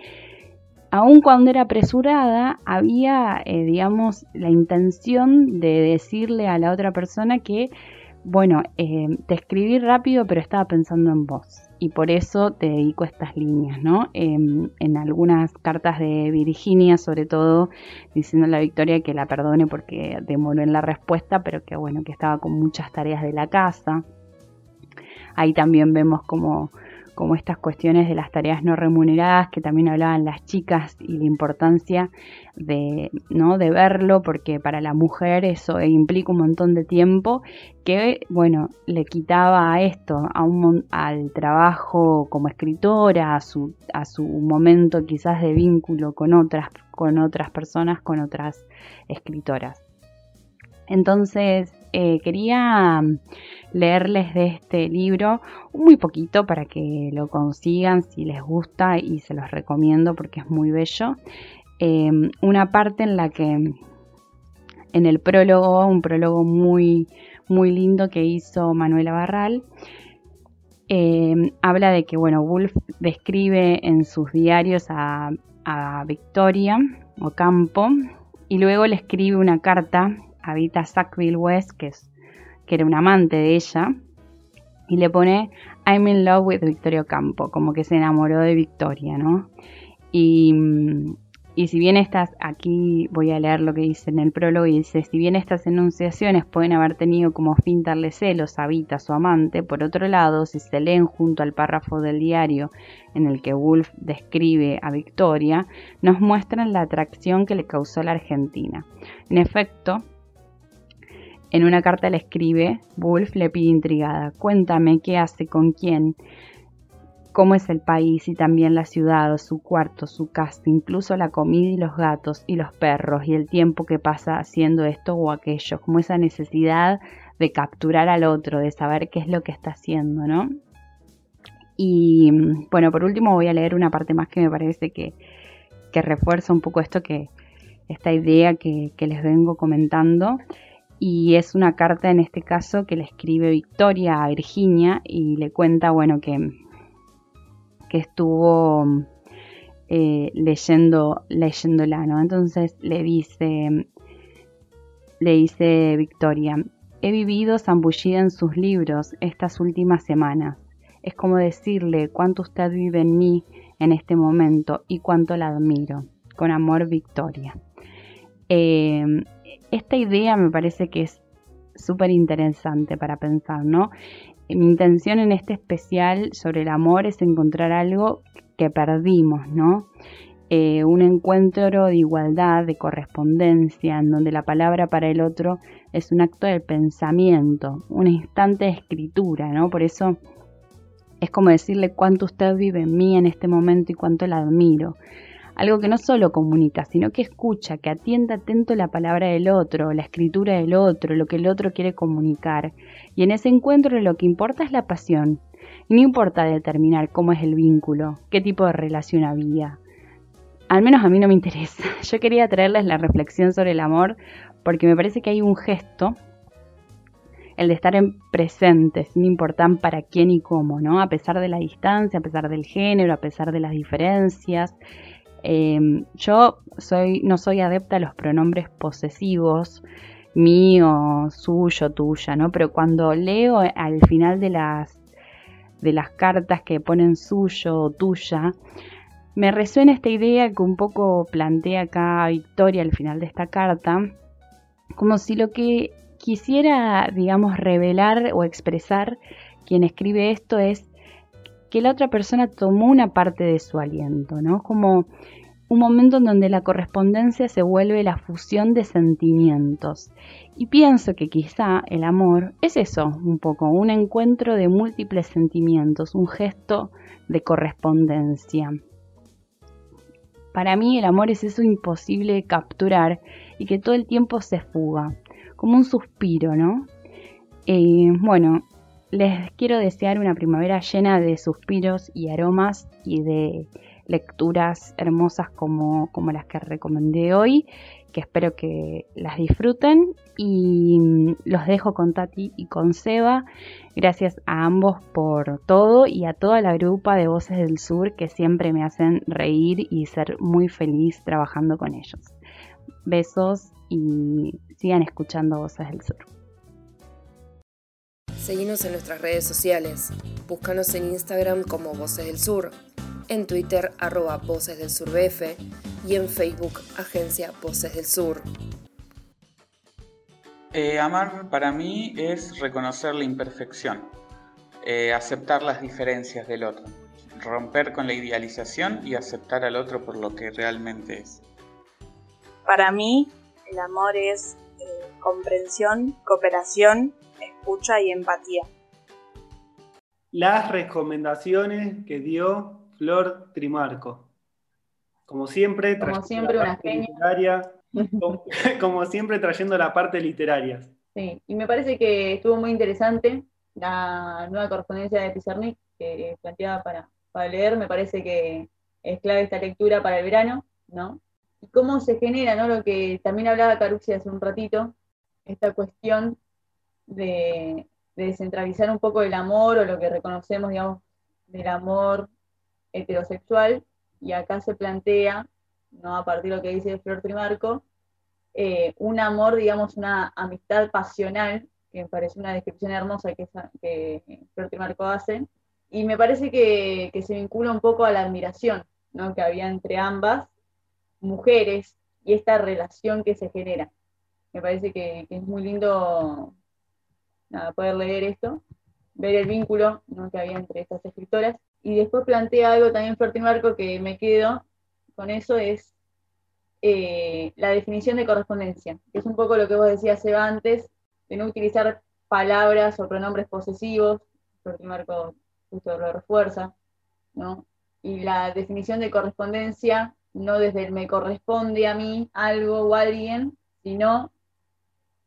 aun cuando era apresurada, había, eh, digamos, la intención de decirle a la otra persona que, bueno, eh, te escribí rápido, pero estaba pensando en vos. Y por eso te dedico estas líneas, ¿no? Em, en algunas cartas de Virginia, sobre todo, diciendo a Victoria que la perdone porque demoró en la respuesta, pero que, bueno, que estaba con muchas tareas de la casa. Ahí también vemos como como estas cuestiones de las tareas no remuneradas que también hablaban las chicas y la importancia de, ¿no? de verlo porque para la mujer eso implica un montón de tiempo que bueno le quitaba a esto a un, al trabajo como escritora a su, a su momento quizás de vínculo con otras con otras personas con otras escritoras entonces eh, quería leerles de este libro muy poquito para que lo consigan si les gusta y se los recomiendo porque es muy bello. Em, una parte en la que en el prólogo, un prólogo muy, muy lindo que hizo Manuela Barral, em, habla de que, bueno, Wolf describe en sus diarios a, a Victoria Ocampo y luego le escribe una carta a Vita Sackville West, que es que era un amante de ella, y le pone I'm in love with Victoria Campo, como que se enamoró de Victoria, ¿no? Y, y si bien estas, aquí voy a leer lo que dice en el prólogo, y dice, si bien estas enunciaciones pueden haber tenido como fin darle celos a Vita, su amante, por otro lado, si se leen junto al párrafo del diario en el que Wolf describe a Victoria, nos muestran la atracción que le causó la Argentina. En efecto, en una carta le escribe, Wolf le pide intrigada, cuéntame qué hace, con quién, cómo es el país y también la ciudad, su cuarto, su casa, incluso la comida y los gatos y los perros y el tiempo que pasa haciendo esto o aquello, como esa necesidad de capturar al otro, de saber qué es lo que está haciendo, ¿no? Y bueno, por último voy a leer una parte más que me parece que, refuerza un poco esto que, esta idea que, que les vengo comentando y es una carta en este caso que le escribe Victoria a Virginia y le cuenta, bueno, que, que estuvo eh, leyendo, leyéndola, ¿no? Entonces le dice, le dice Victoria, he vivido zambullida en sus libros estas últimas semanas. Es como decirle cuánto usted vive en mí en este momento y cuánto la admiro. Con amor, Victoria. Eh, esta idea me parece que es súper interesante para pensar, ¿no? Mi intención en este especial sobre el amor es encontrar algo que perdimos, ¿no? Eh, un encuentro de igualdad, de correspondencia, en donde la palabra para el otro es un acto del pensamiento, un instante de escritura, ¿no? Por eso es como decirle cuánto usted vive en mí en este momento y cuánto la admiro algo que no solo comunica, sino que escucha, que atienda atento la palabra del otro, la escritura del otro, lo que el otro quiere comunicar. Y en ese encuentro lo que importa es la pasión. Y no importa determinar cómo es el vínculo, qué tipo de relación había. Al menos a mí no me interesa. <laughs> Yo quería traerles la reflexión sobre el amor porque me parece que hay un gesto el de estar en presente, sin importar para quién y cómo, ¿no? A pesar de la distancia, a pesar del género, a pesar de las diferencias, Em, yo soy, no soy adepta a los pronombres posesivos, mío, suyo, tuya, ¿no? Pero cuando leo al final de las, de las cartas que ponen suyo o tuya, me resuena esta idea que un poco plantea acá Victoria al final de esta carta, como si lo que quisiera, digamos, revelar o expresar quien escribe esto es que la otra persona tomó una parte de su aliento, ¿no? Como un momento en donde la correspondencia se vuelve la fusión de sentimientos. Y pienso que quizá el amor es eso, un poco, un encuentro de múltiples sentimientos, un gesto de correspondencia. Para mí el amor es eso imposible de capturar y que todo el tiempo se fuga, como un suspiro, ¿no? Eh, bueno, les quiero desear una primavera llena de suspiros y aromas y de lecturas hermosas como, como las que recomendé hoy, que espero que las disfruten y mm, los dejo con Tati y con Seba. Gracias a ambos por todo y a toda la grupa de Voces del Sur que siempre me hacen reír y ser muy feliz trabajando con ellos. Besos y sigan escuchando Voces del Sur. Seguimos en nuestras redes sociales. Búscanos en Instagram como Voces del Sur en Twitter arroba Voces del Sur BF y en Facebook Agencia Voces del Sur. Eh, amar para mí es reconocer la imperfección, eh, aceptar las diferencias del otro, romper con la idealización y aceptar al otro por lo que realmente es. Para mí, el amor es eh, comprensión, cooperación, escucha y empatía. Las recomendaciones que dio Flor Trimarco. Como siempre, como siempre una literaria, <laughs> <laughs> como, siempre trayendo la parte literaria. Sí, y me parece que estuvo muy interesante la nueva correspondencia de Pizarnik que planteaba para, para leer, me parece que es clave esta lectura para el verano, ¿no? Y cómo se genera, ¿no? Lo que también hablaba Carucci hace un ratito, esta cuestión de, de descentralizar un poco el amor o lo que reconocemos, digamos, del amor heterosexual, y acá se plantea, ¿no? a partir de lo que dice Flor Trimarco, eh, un amor, digamos, una amistad pasional, que me parece una descripción hermosa que, que Flor Trimarco hace, y me parece que, se vincula un poco a la admiración ¿no? que había entre ambas mujeres y esta relación que se genera. Me parece que, es muy lindo poder leer esto, ver el vínculo que había entre estas escritoras y después plantea algo también fuerte Marco que me quedo con eso, es eh, la definición de correspondencia, que es un poco lo que vos decías Eva antes, de no utilizar palabras o pronombres posesivos, Fuerte Marco justo lo refuerza, ¿no? Y la definición de correspondencia, no desde el me corresponde a mí algo o alguien, sino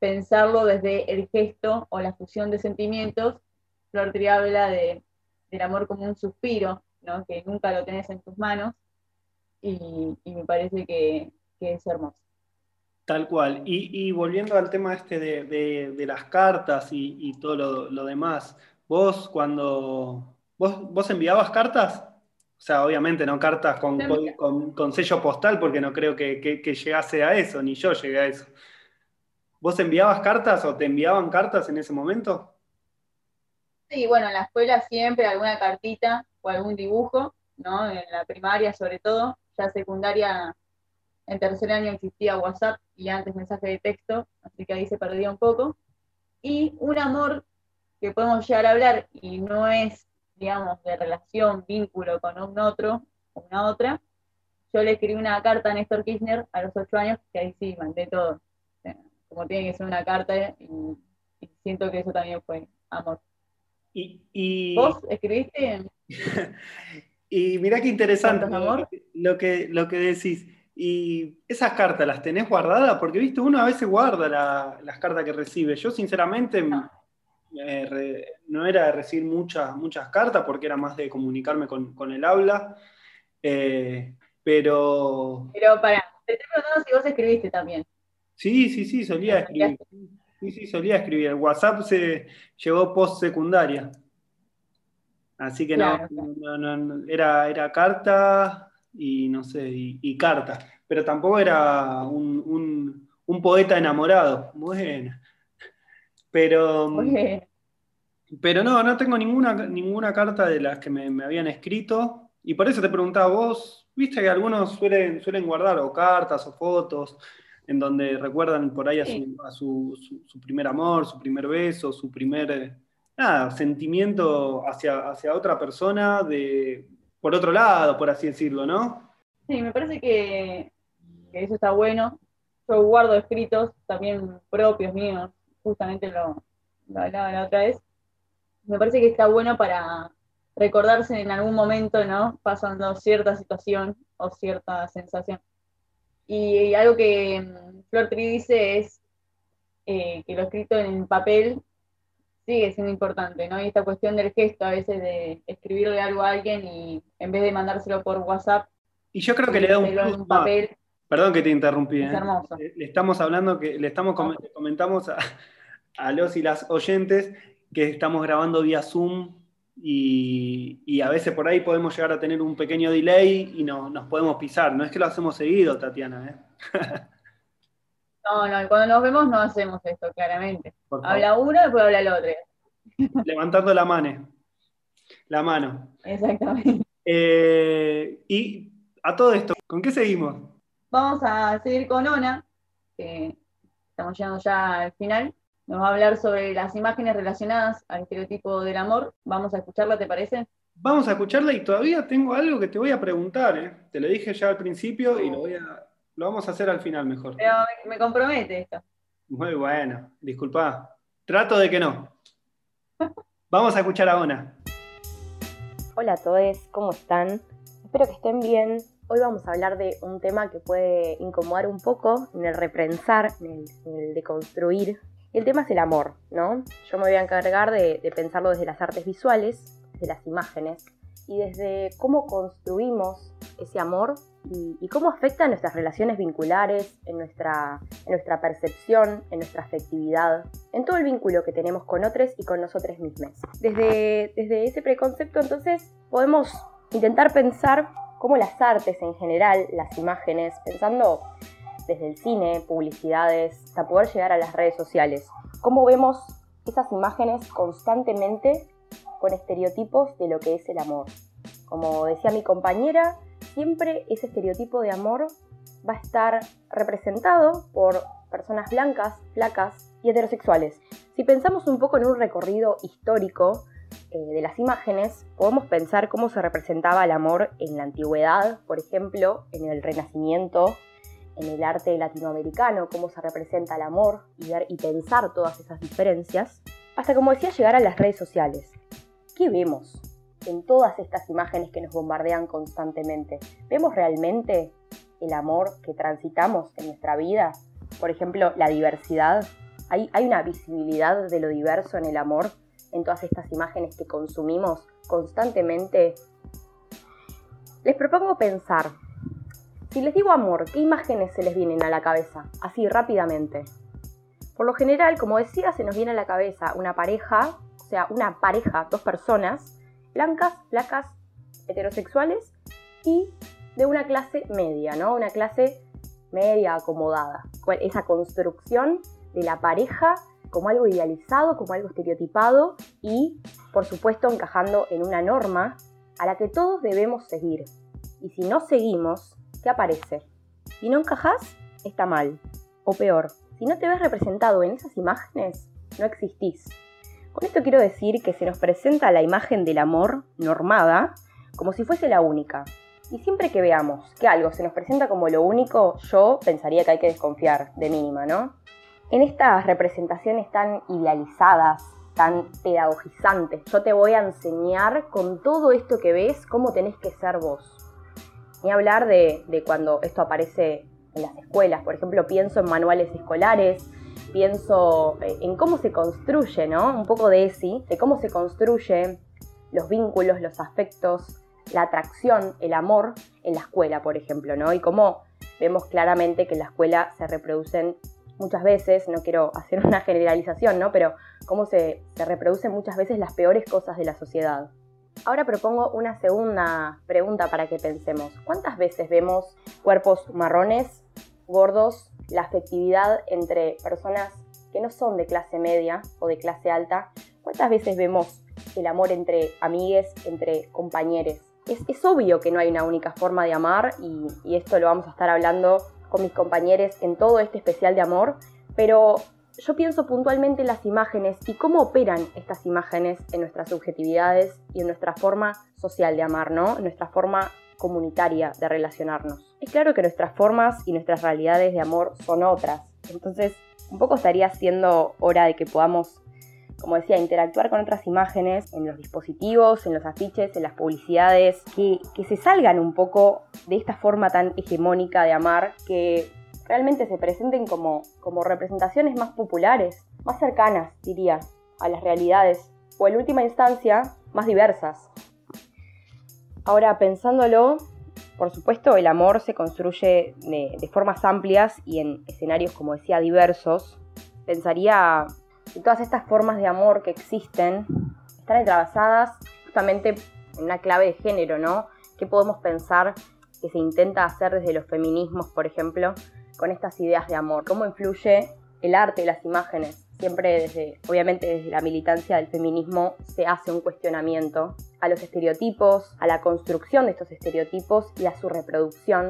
pensarlo desde el gesto o la fusión de sentimientos. Flor habla de del amor como un suspiro, ¿no? que nunca lo tenés en tus manos, y, me parece que, es hermoso. Tal cual. Y, volviendo al tema este de, las cartas y, todo lo, demás, vos cuando... ¿Vos, enviabas cartas? O sea, obviamente no cartas con, con, sello postal, porque no creo que, que, llegase a eso, ni yo llegué a eso. ¿Vos enviabas cartas o te enviaban cartas en ese momento? Sí, bueno, en la escuela siempre alguna cartita o algún dibujo, ¿no? En la primaria sobre todo, ya secundaria, en tercer año existía WhatsApp y antes mensaje de texto, así que ahí se perdía un poco. Y un amor que podemos llegar a hablar y no es, digamos, de relación, vínculo con un otro o una otra. Yo le escribí una carta a Néstor Kirchner a los ocho años, que ahí sí mandé todo, como tiene que ser una carta, y siento que eso también fue amor. Y, ¿Vos escribiste? <laughs> y mirá qué interesante lo que, lo que decís. Y esas cartas, ¿las tenés guardadas? Porque, viste, uno a veces guarda las cartas que recibe. Yo, sinceramente, no, era de recibir muchas, muchas cartas porque era más de comunicarme con, el habla. Eh, pero. Pero para, te estoy preguntando si vos escribiste también. Sí, sí, sí, solía escribir. Sí, sí, solía escribir. El WhatsApp se llevó post secundaria. Así que no, era, era carta y no sé, y, carta. Pero tampoco era un, poeta enamorado. Bueno. Pero. Pero no, no tengo ninguna, ninguna carta de las que me, habían escrito. Y por eso te preguntaba, vos, viste que algunos suelen, suelen guardar o cartas o fotos en donde recuerdan por ahí a, su, su, primer amor, su primer beso, su primer nada, sentimiento hacia, hacia otra persona de, por otro lado, por así decirlo, ¿no? Sí, me parece que, eso está bueno. Yo guardo escritos también propios míos, justamente lo, lo hablaba la otra vez. Me parece que está bueno para recordarse en algún momento, ¿no? Pasando cierta situación o cierta sensación. Y, algo que mm, Flor Tri dice es eh, que lo escrito en papel sigue siendo importante, ¿no? Y esta cuestión del gesto a veces de escribirle algo a alguien y en vez de mandárselo por WhatsApp. Y yo creo que le da un papel. Perdón que te interrumpí. ¿eh? Le estamos hablando que le estamos comentamos a, <laughs> a los y las oyentes que estamos grabando vía Zoom y, a veces por ahí podemos llegar a tener un pequeño delay y no, nos podemos pisar. No es que lo hacemos seguido, Tatiana. ¿eh? <laughs> no, no, cuando nos vemos no hacemos esto, claramente. Habla uno, después habla el otro. <laughs> Levantando la mano. La mano. Exactamente. Eh, y a todo esto, ¿con qué seguimos? Vamos a seguir con Ona, que estamos llegando ya al final. Nos va a hablar sobre las imágenes relacionadas al estereotipo del amor. Vamos a escucharla, ¿te parece? Vamos a escucharla y todavía tengo algo que te voy a preguntar. ¿eh? Te lo dije ya al principio y lo, voy a, lo vamos a hacer al final mejor. Pero me, compromete esto. Muy bueno, disculpa. Trato de que no. Vamos a escuchar a Ona. Hola a todos, ¿cómo están? Espero que estén bien. Hoy vamos a hablar de un tema que puede incomodar un poco en el reprensar, en el deconstruir el tema es el amor, ¿no? Yo me voy a encargar de, pensarlo desde las artes visuales, de las imágenes, y desde cómo construimos ese amor y, cómo afecta a nuestras relaciones vinculares, en nuestra, percepción, en nuestra afectividad, en todo el vínculo que tenemos con otros y con nosotros mismos. Desde, desde ese preconcepto entonces podemos intentar pensar cómo las artes en general, las imágenes, pensando desde el cine, publicidades, hasta poder llegar a las redes sociales. ¿Cómo vemos esas imágenes constantemente con estereotipos de lo que es el amor? Como decía mi compañera, siempre ese estereotipo de amor va a estar representado por personas blancas, flacas y heterosexuales. Si pensamos un poco en un recorrido histórico eh, de las imágenes, podemos pensar cómo se representaba el amor en la antigüedad, por ejemplo, en el Renacimiento, en el arte latinoamericano, cómo se representa el amor y, ver, y pensar todas esas diferencias, hasta como decía llegar a las redes sociales. ¿Qué vemos en todas estas imágenes que nos bombardean constantemente? ¿Vemos realmente el amor que transitamos en nuestra vida? Por ejemplo, la diversidad. ¿Hay, hay una visibilidad de lo diverso en el amor en todas estas imágenes que consumimos constantemente? Les propongo pensar si les digo amor, ¿qué imágenes se les vienen a la cabeza? Así rápidamente. Por lo general, como decía, se nos viene a la cabeza una pareja, o sea, una pareja, dos personas, blancas, flacas, heterosexuales y de una clase media, ¿no? Una clase media acomodada. Esa construcción de la pareja como algo idealizado, como algo estereotipado y, por supuesto, encajando en una norma a la que todos debemos seguir. Y si no seguimos, ¿qué aparece? Si no encajas, está mal. O peor, si no te ves representado en esas imágenes, no existís. Con esto quiero decir que se nos presenta la imagen del amor normada como si fuese la única. Y siempre que veamos que algo se nos presenta como lo único, yo pensaría que hay que desconfiar de mínima, ¿no? En estas representaciones tan idealizadas, tan pedagogizantes, yo te voy a enseñar con todo esto que ves cómo tenés que ser vos. Ni hablar de, cuando esto aparece en las escuelas. Por ejemplo, pienso en manuales escolares, pienso eh, en cómo se construye, ¿no? Un poco de ESI, de cómo se construyen los vínculos, los afectos, la atracción, el amor en la escuela, por ejemplo, ¿no? Y cómo vemos claramente que en la escuela se reproducen muchas veces, no quiero <laughs> hacer una generalización, ¿no? Pero cómo se, se reproducen muchas veces las peores cosas de la sociedad. Ahora propongo una segunda pregunta para que pensemos. ¿Cuántas veces vemos cuerpos marrones, gordos, la afectividad entre personas que no son de clase media o de clase alta? ¿Cuántas veces vemos el amor entre amigues, entre compañeros? es, obvio que no hay una única forma de amar y, y esto lo vamos a estar hablando con mis compañeros en todo este especial de amor, pero yo pienso puntualmente en las imágenes y cómo operan estas imágenes en nuestras subjetividades y en nuestra forma social de amar, ¿no? En nuestra forma comunitaria de relacionarnos. Es claro que nuestras formas y nuestras realidades de amor son otras. Entonces, un poco estaría siendo hora de que podamos, como decía, interactuar con otras imágenes en los dispositivos, en los afiches, en las publicidades, que, que se salgan un poco de esta forma tan hegemónica de amar que realmente se presenten como, como representaciones más populares, más cercanas, diría, a las realidades, o en última instancia, más diversas. Ahora, pensándolo, por supuesto, el amor se construye de, formas amplias y en escenarios, como decía, diversos. Pensaría que todas estas formas de amor que existen están atravesadas justamente en una clave de género, ¿no? ¿Qué podemos pensar que se intenta hacer desde los feminismos, por ejemplo, con estas ideas de amor? ¿Cómo influye el arte y las imágenes? Siempre obviamente desde la militancia del feminismo se hace un cuestionamiento a los estereotipos, a la construcción de estos estereotipos y a su reproducción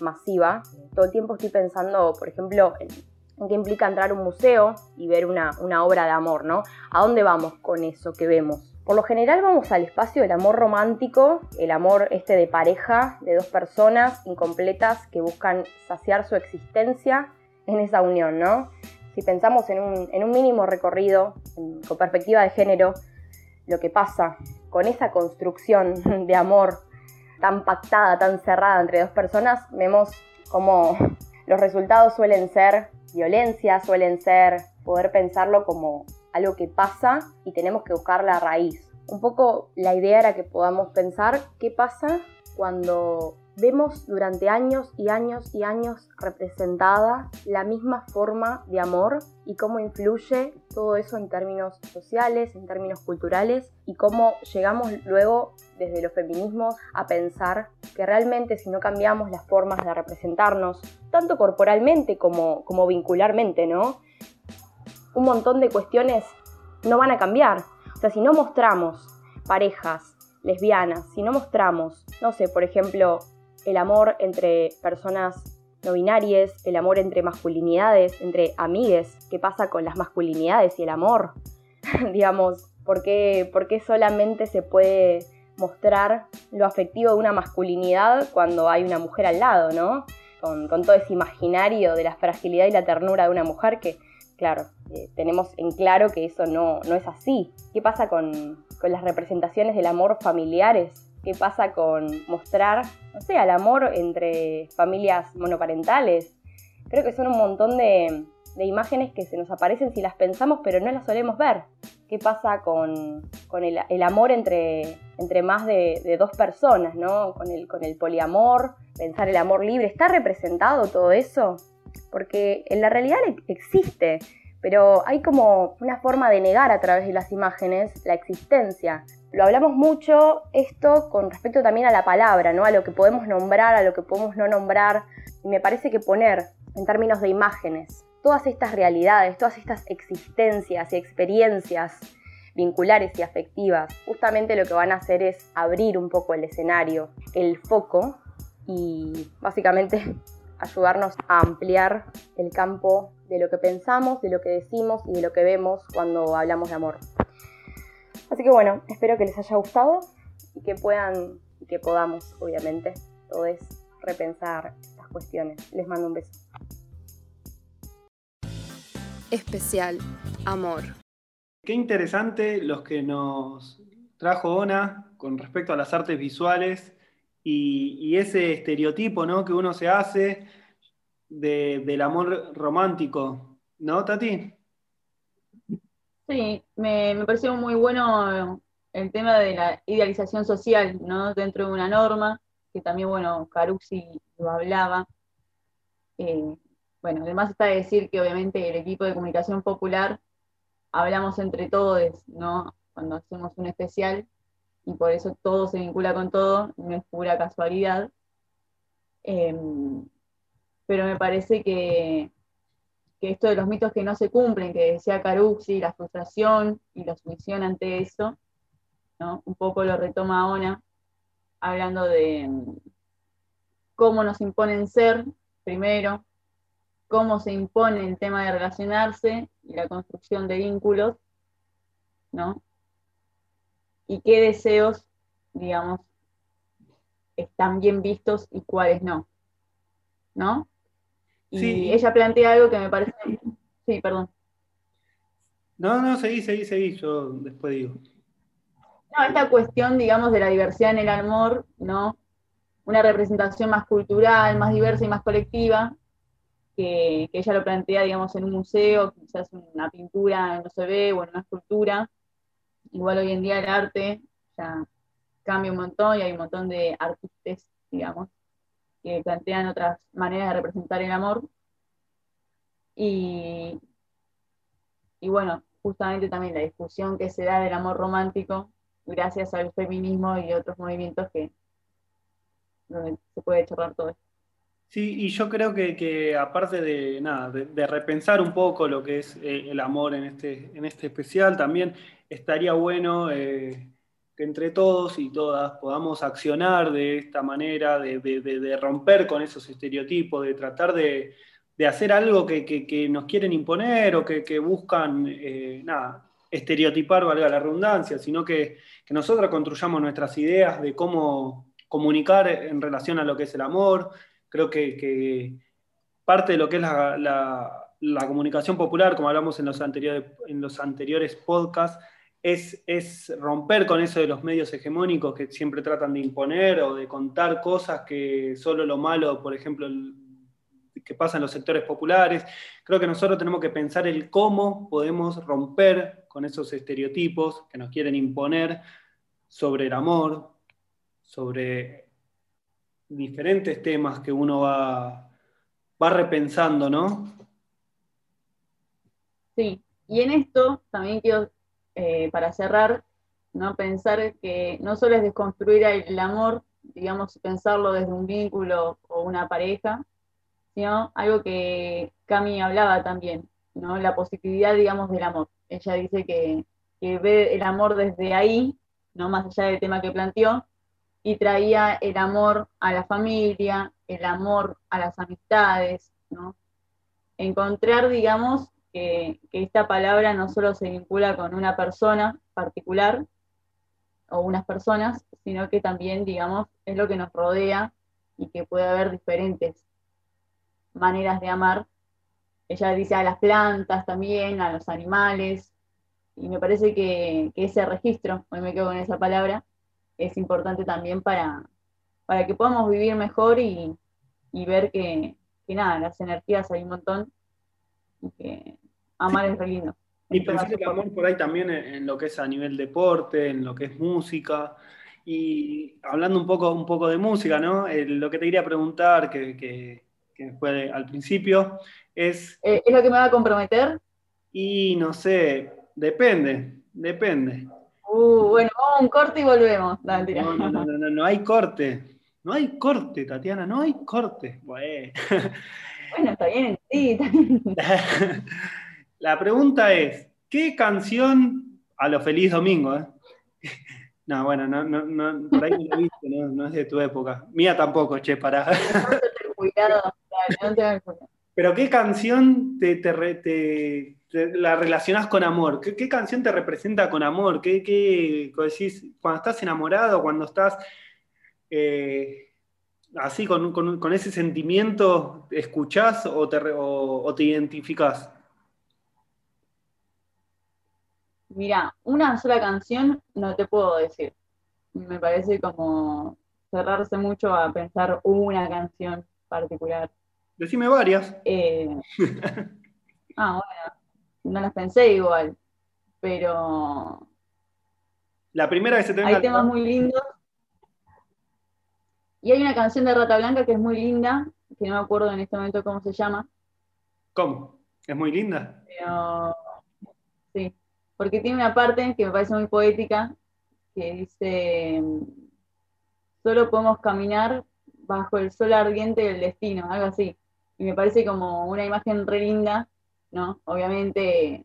masiva. Todo el tiempo estoy pensando, por ejemplo, en, qué implica entrar a un museo y ver una, una obra de amor, ¿no? ¿A dónde vamos con eso que vemos? Por lo general vamos al espacio del amor romántico, el amor este de pareja, de dos personas incompletas que buscan saciar su existencia en esa unión, ¿no? Si pensamos en un, mínimo recorrido con perspectiva de género, lo que pasa con esa construcción de amor tan pactada, tan cerrada entre dos personas, vemos como los resultados suelen ser violencia, suelen ser poder pensarlo como algo que pasa y tenemos que buscar la raíz. Un poco la idea era que podamos pensar qué pasa cuando vemos durante años y años y años representada la misma forma de amor y cómo influye todo eso en términos sociales, en términos culturales y cómo llegamos luego desde los feminismos a pensar que realmente si no cambiamos las formas de representarnos, tanto corporalmente como, como vincularmente, ¿no? Un montón de cuestiones no van a cambiar. O sea, si no mostramos parejas lesbianas, si no mostramos, no sé, por ejemplo, el amor entre personas no binarias, el amor entre masculinidades, entre amigues, qué pasa con las masculinidades y el amor, <laughs> digamos, ¿por qué, ¿por qué solamente se puede mostrar lo afectivo de una masculinidad cuando hay una mujer al lado, ¿no? Con, con todo ese imaginario de la fragilidad y la ternura de una mujer que claro, eh, tenemos en claro que eso no, es así. ¿Qué pasa con, las representaciones del amor familiares? ¿Qué pasa con mostrar, no sé, el amor entre familias monoparentales? Creo que son un montón de, imágenes que se nos aparecen si las pensamos, pero no las solemos ver. ¿Qué pasa con, el, amor entre, entre más de, dos personas, ¿no? Con el, con el poliamor, pensar el amor libre. ¿Está representado todo eso? Porque en la realidad existe, pero hay como una forma de negar a través de las imágenes la existencia. Lo hablamos mucho esto con respecto también a la palabra, ¿no? A lo que podemos nombrar, a lo que podemos no nombrar. Y me parece que poner en términos de imágenes todas estas realidades, todas estas existencias y experiencias vinculares y afectivas, justamente lo que van a hacer es abrir un poco el escenario, el foco y básicamente ayudarnos a ampliar el campo de lo que pensamos, de lo que decimos y de lo que vemos cuando hablamos de amor. Así que bueno, espero que les haya gustado y que puedan y que podamos, obviamente, todos repensar estas cuestiones. Les mando un beso. Especial Amor. Qué interesante los que nos trajo Ona con respecto a las artes visuales y, ese estereotipo ¿no? que uno se hace del amor romántico, ¿no, Tati? Sí, me, pareció muy bueno el tema de la idealización social, ¿no? Dentro de una norma, que también, bueno, Carusi lo hablaba. Eh, bueno, además está de decir que obviamente el equipo de comunicación popular hablamos entre todos, ¿no? Cuando hacemos un especial, y por eso todo se vincula con todo, no es pura casualidad. Em, pero me parece que, esto de los mitos que no se cumplen, que decía Caruxi, la frustración y la sumisión ante eso, ¿no? un poco lo retoma Ona, hablando de mm, cómo nos imponen ser, primero, cómo se impone el tema de relacionarse y la construcción de vínculos, ¿no? Y qué deseos, digamos, están bien vistos y cuáles no, ¿no? Y ella plantea algo que me parece... Sí, perdón. No, no, seguí, seguí, seguí, yo después digo. No, esta cuestión, digamos, de la diversidad en el amor, ¿no? Una representación más cultural, más diversa y más colectiva, que, ella lo plantea, digamos, en un museo, quizás una pintura no se ve o en una escultura. Igual hoy en día el arte ya cambia un montón y hay un montón de artistas, digamos, que plantean otras maneras de representar el amor. Y, y bueno, justamente también la discusión que se da del amor romántico gracias al feminismo y otros movimientos que se puede charlar todo esto. Sí, y yo creo que, aparte de nada, de, repensar un poco lo que es eh, el amor en este, en este especial, también estaría bueno eh, que entre todos y todas podamos accionar de esta manera, de, romper con esos estereotipos, de tratar de, hacer algo que, nos quieren imponer o que, buscan, eh, nada, estereotipar, valga la redundancia, sino que, nosotros construyamos nuestras ideas de cómo comunicar en relación a lo que es el amor. Creo que, parte de lo que es la, comunicación popular, como hablamos en los anteriores, en los anteriores podcasts, es, es, romper con eso de los medios hegemónicos que siempre tratan de imponer o de contar cosas que solo lo malo, por ejemplo, que pasa en los sectores populares. Creo que nosotros tenemos que pensar el cómo podemos romper con esos estereotipos que nos quieren imponer sobre el amor, sobre diferentes temas que uno va, va repensando, ¿no? Sí, y en esto también quiero, eh, para cerrar, ¿no? pensar que no solo es desconstruir el amor, digamos, pensarlo desde un vínculo o una pareja, sino algo que Cami hablaba también, ¿no? la positividad, digamos, del amor. Ella dice que, ve el amor desde ahí, no más allá del tema que planteó, y traía el amor a la familia, el amor a las amistades, ¿no? Encontrar, digamos, que, esta palabra no solo se vincula con una persona particular o unas personas, sino que también, digamos, es lo que nos rodea y que puede haber diferentes maneras de amar ella dice a las plantas también, a los animales, y me parece que, ese registro, hoy me quedo con esa palabra, es importante también para, para que podamos vivir mejor y, ver que, nada, las energías hay un montón y que amar es re lindo. Y pensar el amor por ahí también en, lo que es a nivel deporte, en lo que es música. Y hablando un poco, un poco de música, ¿no? lo que te quería preguntar, que, que, que fue al principio, es... Eh, ¿Es lo que me va a comprometer? Y no sé, depende, depende. Uh, bueno, vamos a un corte y volvemos. No, no, no, no, no, hay corte. No hay corte, Tatiana, no hay corte. Bueno, está bien, sí, está bien. <laughs> La pregunta es, ¿qué canción a lo feliz domingo? Eh? <laughs> No, bueno, no, no, no, por ahí no lo viste, no, no es de tu época. Mía tampoco, che, pará. Cuidado, no te pero ¿qué canción te, la relacionás con amor? ¿Qué, canción te representa con amor? ¿Qué, qué decís, cuando estás enamorado, cuando estás eh, así con, ese sentimiento, escuchás o te, o, te identificás? Mira, una sola canción no te puedo decir. Me parece como cerrarse mucho a pensar una canción particular. Decime varias. Eh, <laughs> ah, bueno, no las pensé igual, pero... La primera vez se te Hay temas muy lindos. Y hay una canción de Rata Blanca que es muy linda, que no me acuerdo en este momento cómo se llama. ¿Cómo? ¿Es muy linda? sí, porque tiene una parte que me parece muy poética, que dice, solo podemos caminar bajo el sol ardiente del destino, algo así y me parece como una imagen re linda, Obviamente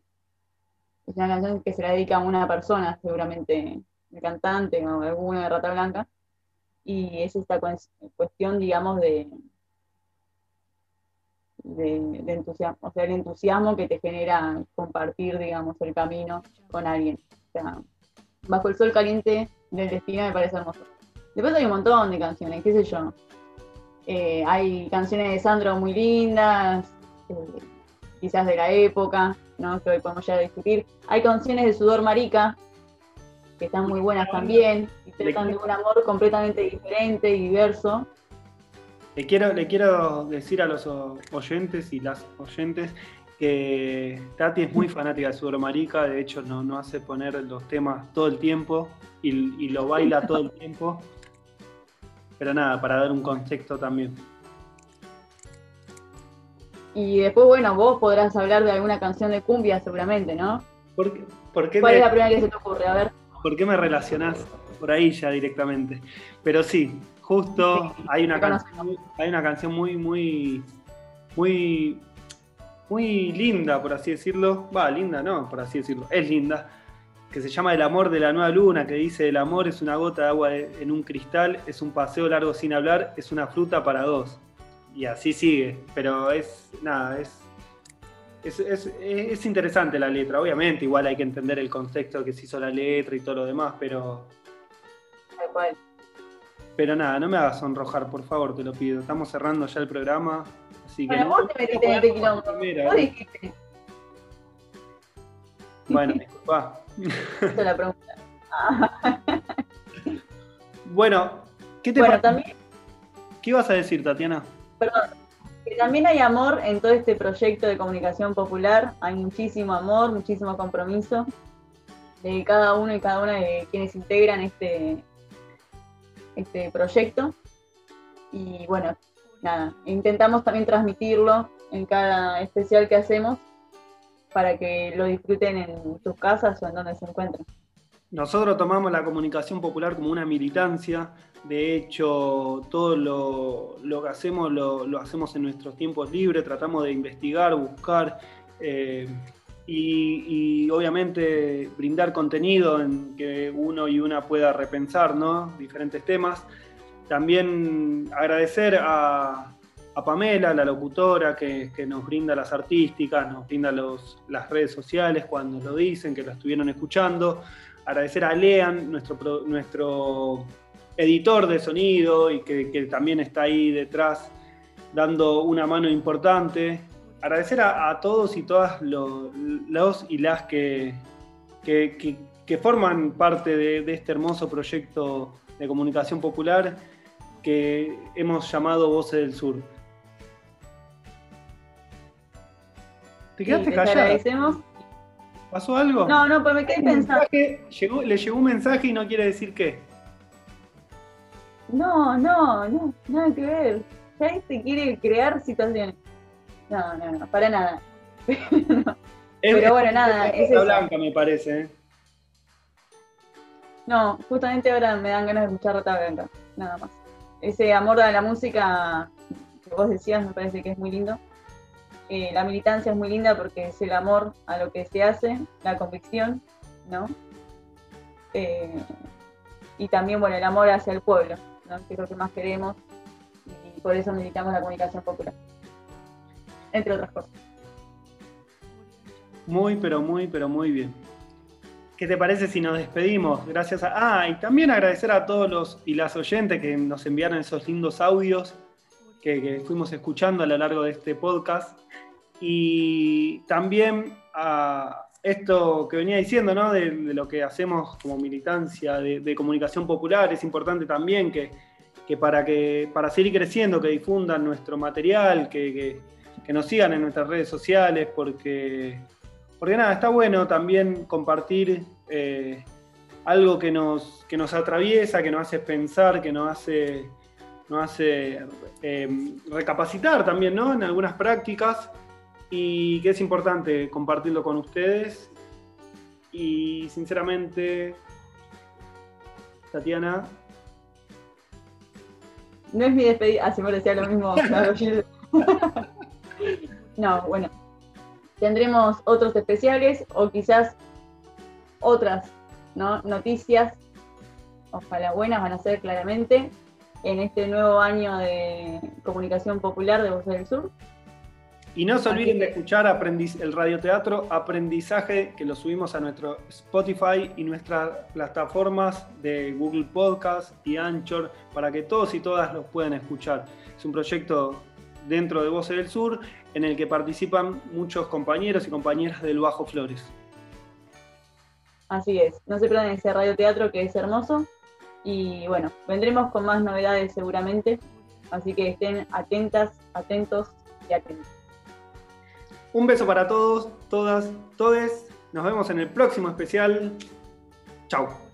es una canción que se la dedica a una persona, seguramente el cantante o alguno de Rata Blanca, y es esta cuestión, digamos, de, de, entusiasmo, o sea, el entusiasmo que te genera compartir, digamos, el camino con alguien. O sea, bajo el sol caliente del destino me parece hermoso. Después hay un montón de canciones, qué sé yo. Eh, hay canciones de Sandro muy lindas, eh, quizás de la época, ¿no? que hoy podemos ya discutir. Hay canciones de Sudor Marica, que están muy buenas también, y tratan de un amor completamente diferente y diverso. Le quiero, le quiero decir a los oyentes y las oyentes que Tati es muy fanática de Sudor Marica, de hecho no, no hace poner los temas todo el tiempo y, y lo baila todo el tiempo. Pero nada, para dar un contexto también. Y después, bueno, vos podrás hablar de alguna canción de cumbia seguramente, ¿no? ¿Por qué, ¿Cuál es la primera que se te ocurre? A ver. ¿Por qué me relacionás por ahí ya directamente? Pero sí, justo hay, una canción, hay una canción muy, muy, muy, muy linda, por así decirlo. Va, linda no, por así decirlo. Es linda. Que se llama El amor de la nueva luna, que dice, el amor es una gota de agua en un cristal, es un paseo largo sin hablar, es una fruta para dos. Y así sigue. Pero es, nada, es es, interesante la letra, obviamente, igual hay que entender el contexto que se hizo la letra y todo lo demás, pero. Pero nada, no me hagas sonrojar, por favor, te lo pido. Estamos cerrando ya el programa. Así que bueno, vos te metiste en este quilombo. Vos dijiste. Bueno, <laughs> disculpa. Es la pregunta. <laughs> bueno, ¿qué te bueno, también... ¿Qué ibas a decir, Tatiana? Perdón, que también hay amor en todo este proyecto de comunicación popular, hay muchísimo amor, muchísimo compromiso de cada uno y cada una de quienes integran este, este proyecto. Y bueno, nada, intentamos también transmitirlo en cada especial que hacemos para que lo disfruten en sus casas o en donde se encuentren. Nosotros tomamos la comunicación popular como una militancia, de hecho todo lo, que hacemos lo, hacemos en nuestros tiempos libres, tratamos de investigar, buscar eh, y, obviamente brindar contenido en que uno y una pueda repensar ¿no? diferentes temas. También agradecer a, Pamela, la locutora, que, nos brinda las artísticas, nos brinda las redes sociales cuando lo dicen, que lo estuvieron escuchando agradecer a Lean, nuestro, nuestro editor de sonido y que, también está ahí detrás dando una mano importante. Agradecer a, todos y todas los, y las que, que, forman parte de, este hermoso proyecto de comunicación popular que hemos llamado Voces del Sur. ¿Te quedaste sí, agradecemos ¿Pasó algo? No, no, pues me quedé pensando. le llegó un mensaje y no quiere decir qué. No, no, no, nada que ver. Ya se quiere crear situaciones. No, no, no, para nada. <laughs> Pero bueno, nada. Es blanca, me parece. ¿eh? No, justamente ahora me dan ganas de escuchar Rata Blanca, nada más. Ese amor a la música que vos decías me parece que es muy lindo. Eh, la militancia es muy linda porque es el amor a lo que se hace, la convicción, ¿no? Eh, y también, bueno, el amor hacia el pueblo, ¿no? que es lo que más queremos y por eso militamos la comunicación popular, entre otras cosas. Muy, pero muy, pero muy bien. ¿Qué te parece si nos despedimos? Gracias a... Ah, y también agradecer a todos los y las oyentes que nos enviaron esos lindos audios que fuimos escuchando a lo largo de este podcast y también a esto que venía diciendo, ¿no? de, lo que hacemos como militancia de, comunicación popular, es importante también que, para que para seguir creciendo, que difundan nuestro material, que, nos sigan en nuestras redes sociales, porque, porque nada, está bueno también compartir eh, algo que nos, que nos atraviesa, que nos hace pensar, que nos hace, nos hace eh, recapacitar también ¿no? en algunas prácticas y que es importante compartirlo con ustedes. Y sinceramente, Tatiana. No es mi despedida, ah, se me decía lo mismo. <laughs> no, bueno. Tendremos otros especiales o quizás otras ¿no? noticias. Ojalá buenas van a ser claramente. en este nuevo año de comunicación popular de Voces del Sur. Y no se olviden de escuchar el radioteatro Aprendizaje, que lo subimos a nuestro Spotify y nuestras plataformas de Google Podcast y Anchor, para que todos y todas los puedan escuchar. Es un proyecto dentro de Voces del Sur en el que participan muchos compañeros y compañeras del Bajo Flores. Así es, no se pierdan ese radioteatro que es hermoso. Y bueno, vendremos con más novedades seguramente, así que estén atentas, atentos y atentos. Un beso para todos, todas, todes. Nos vemos en el próximo especial. Chao.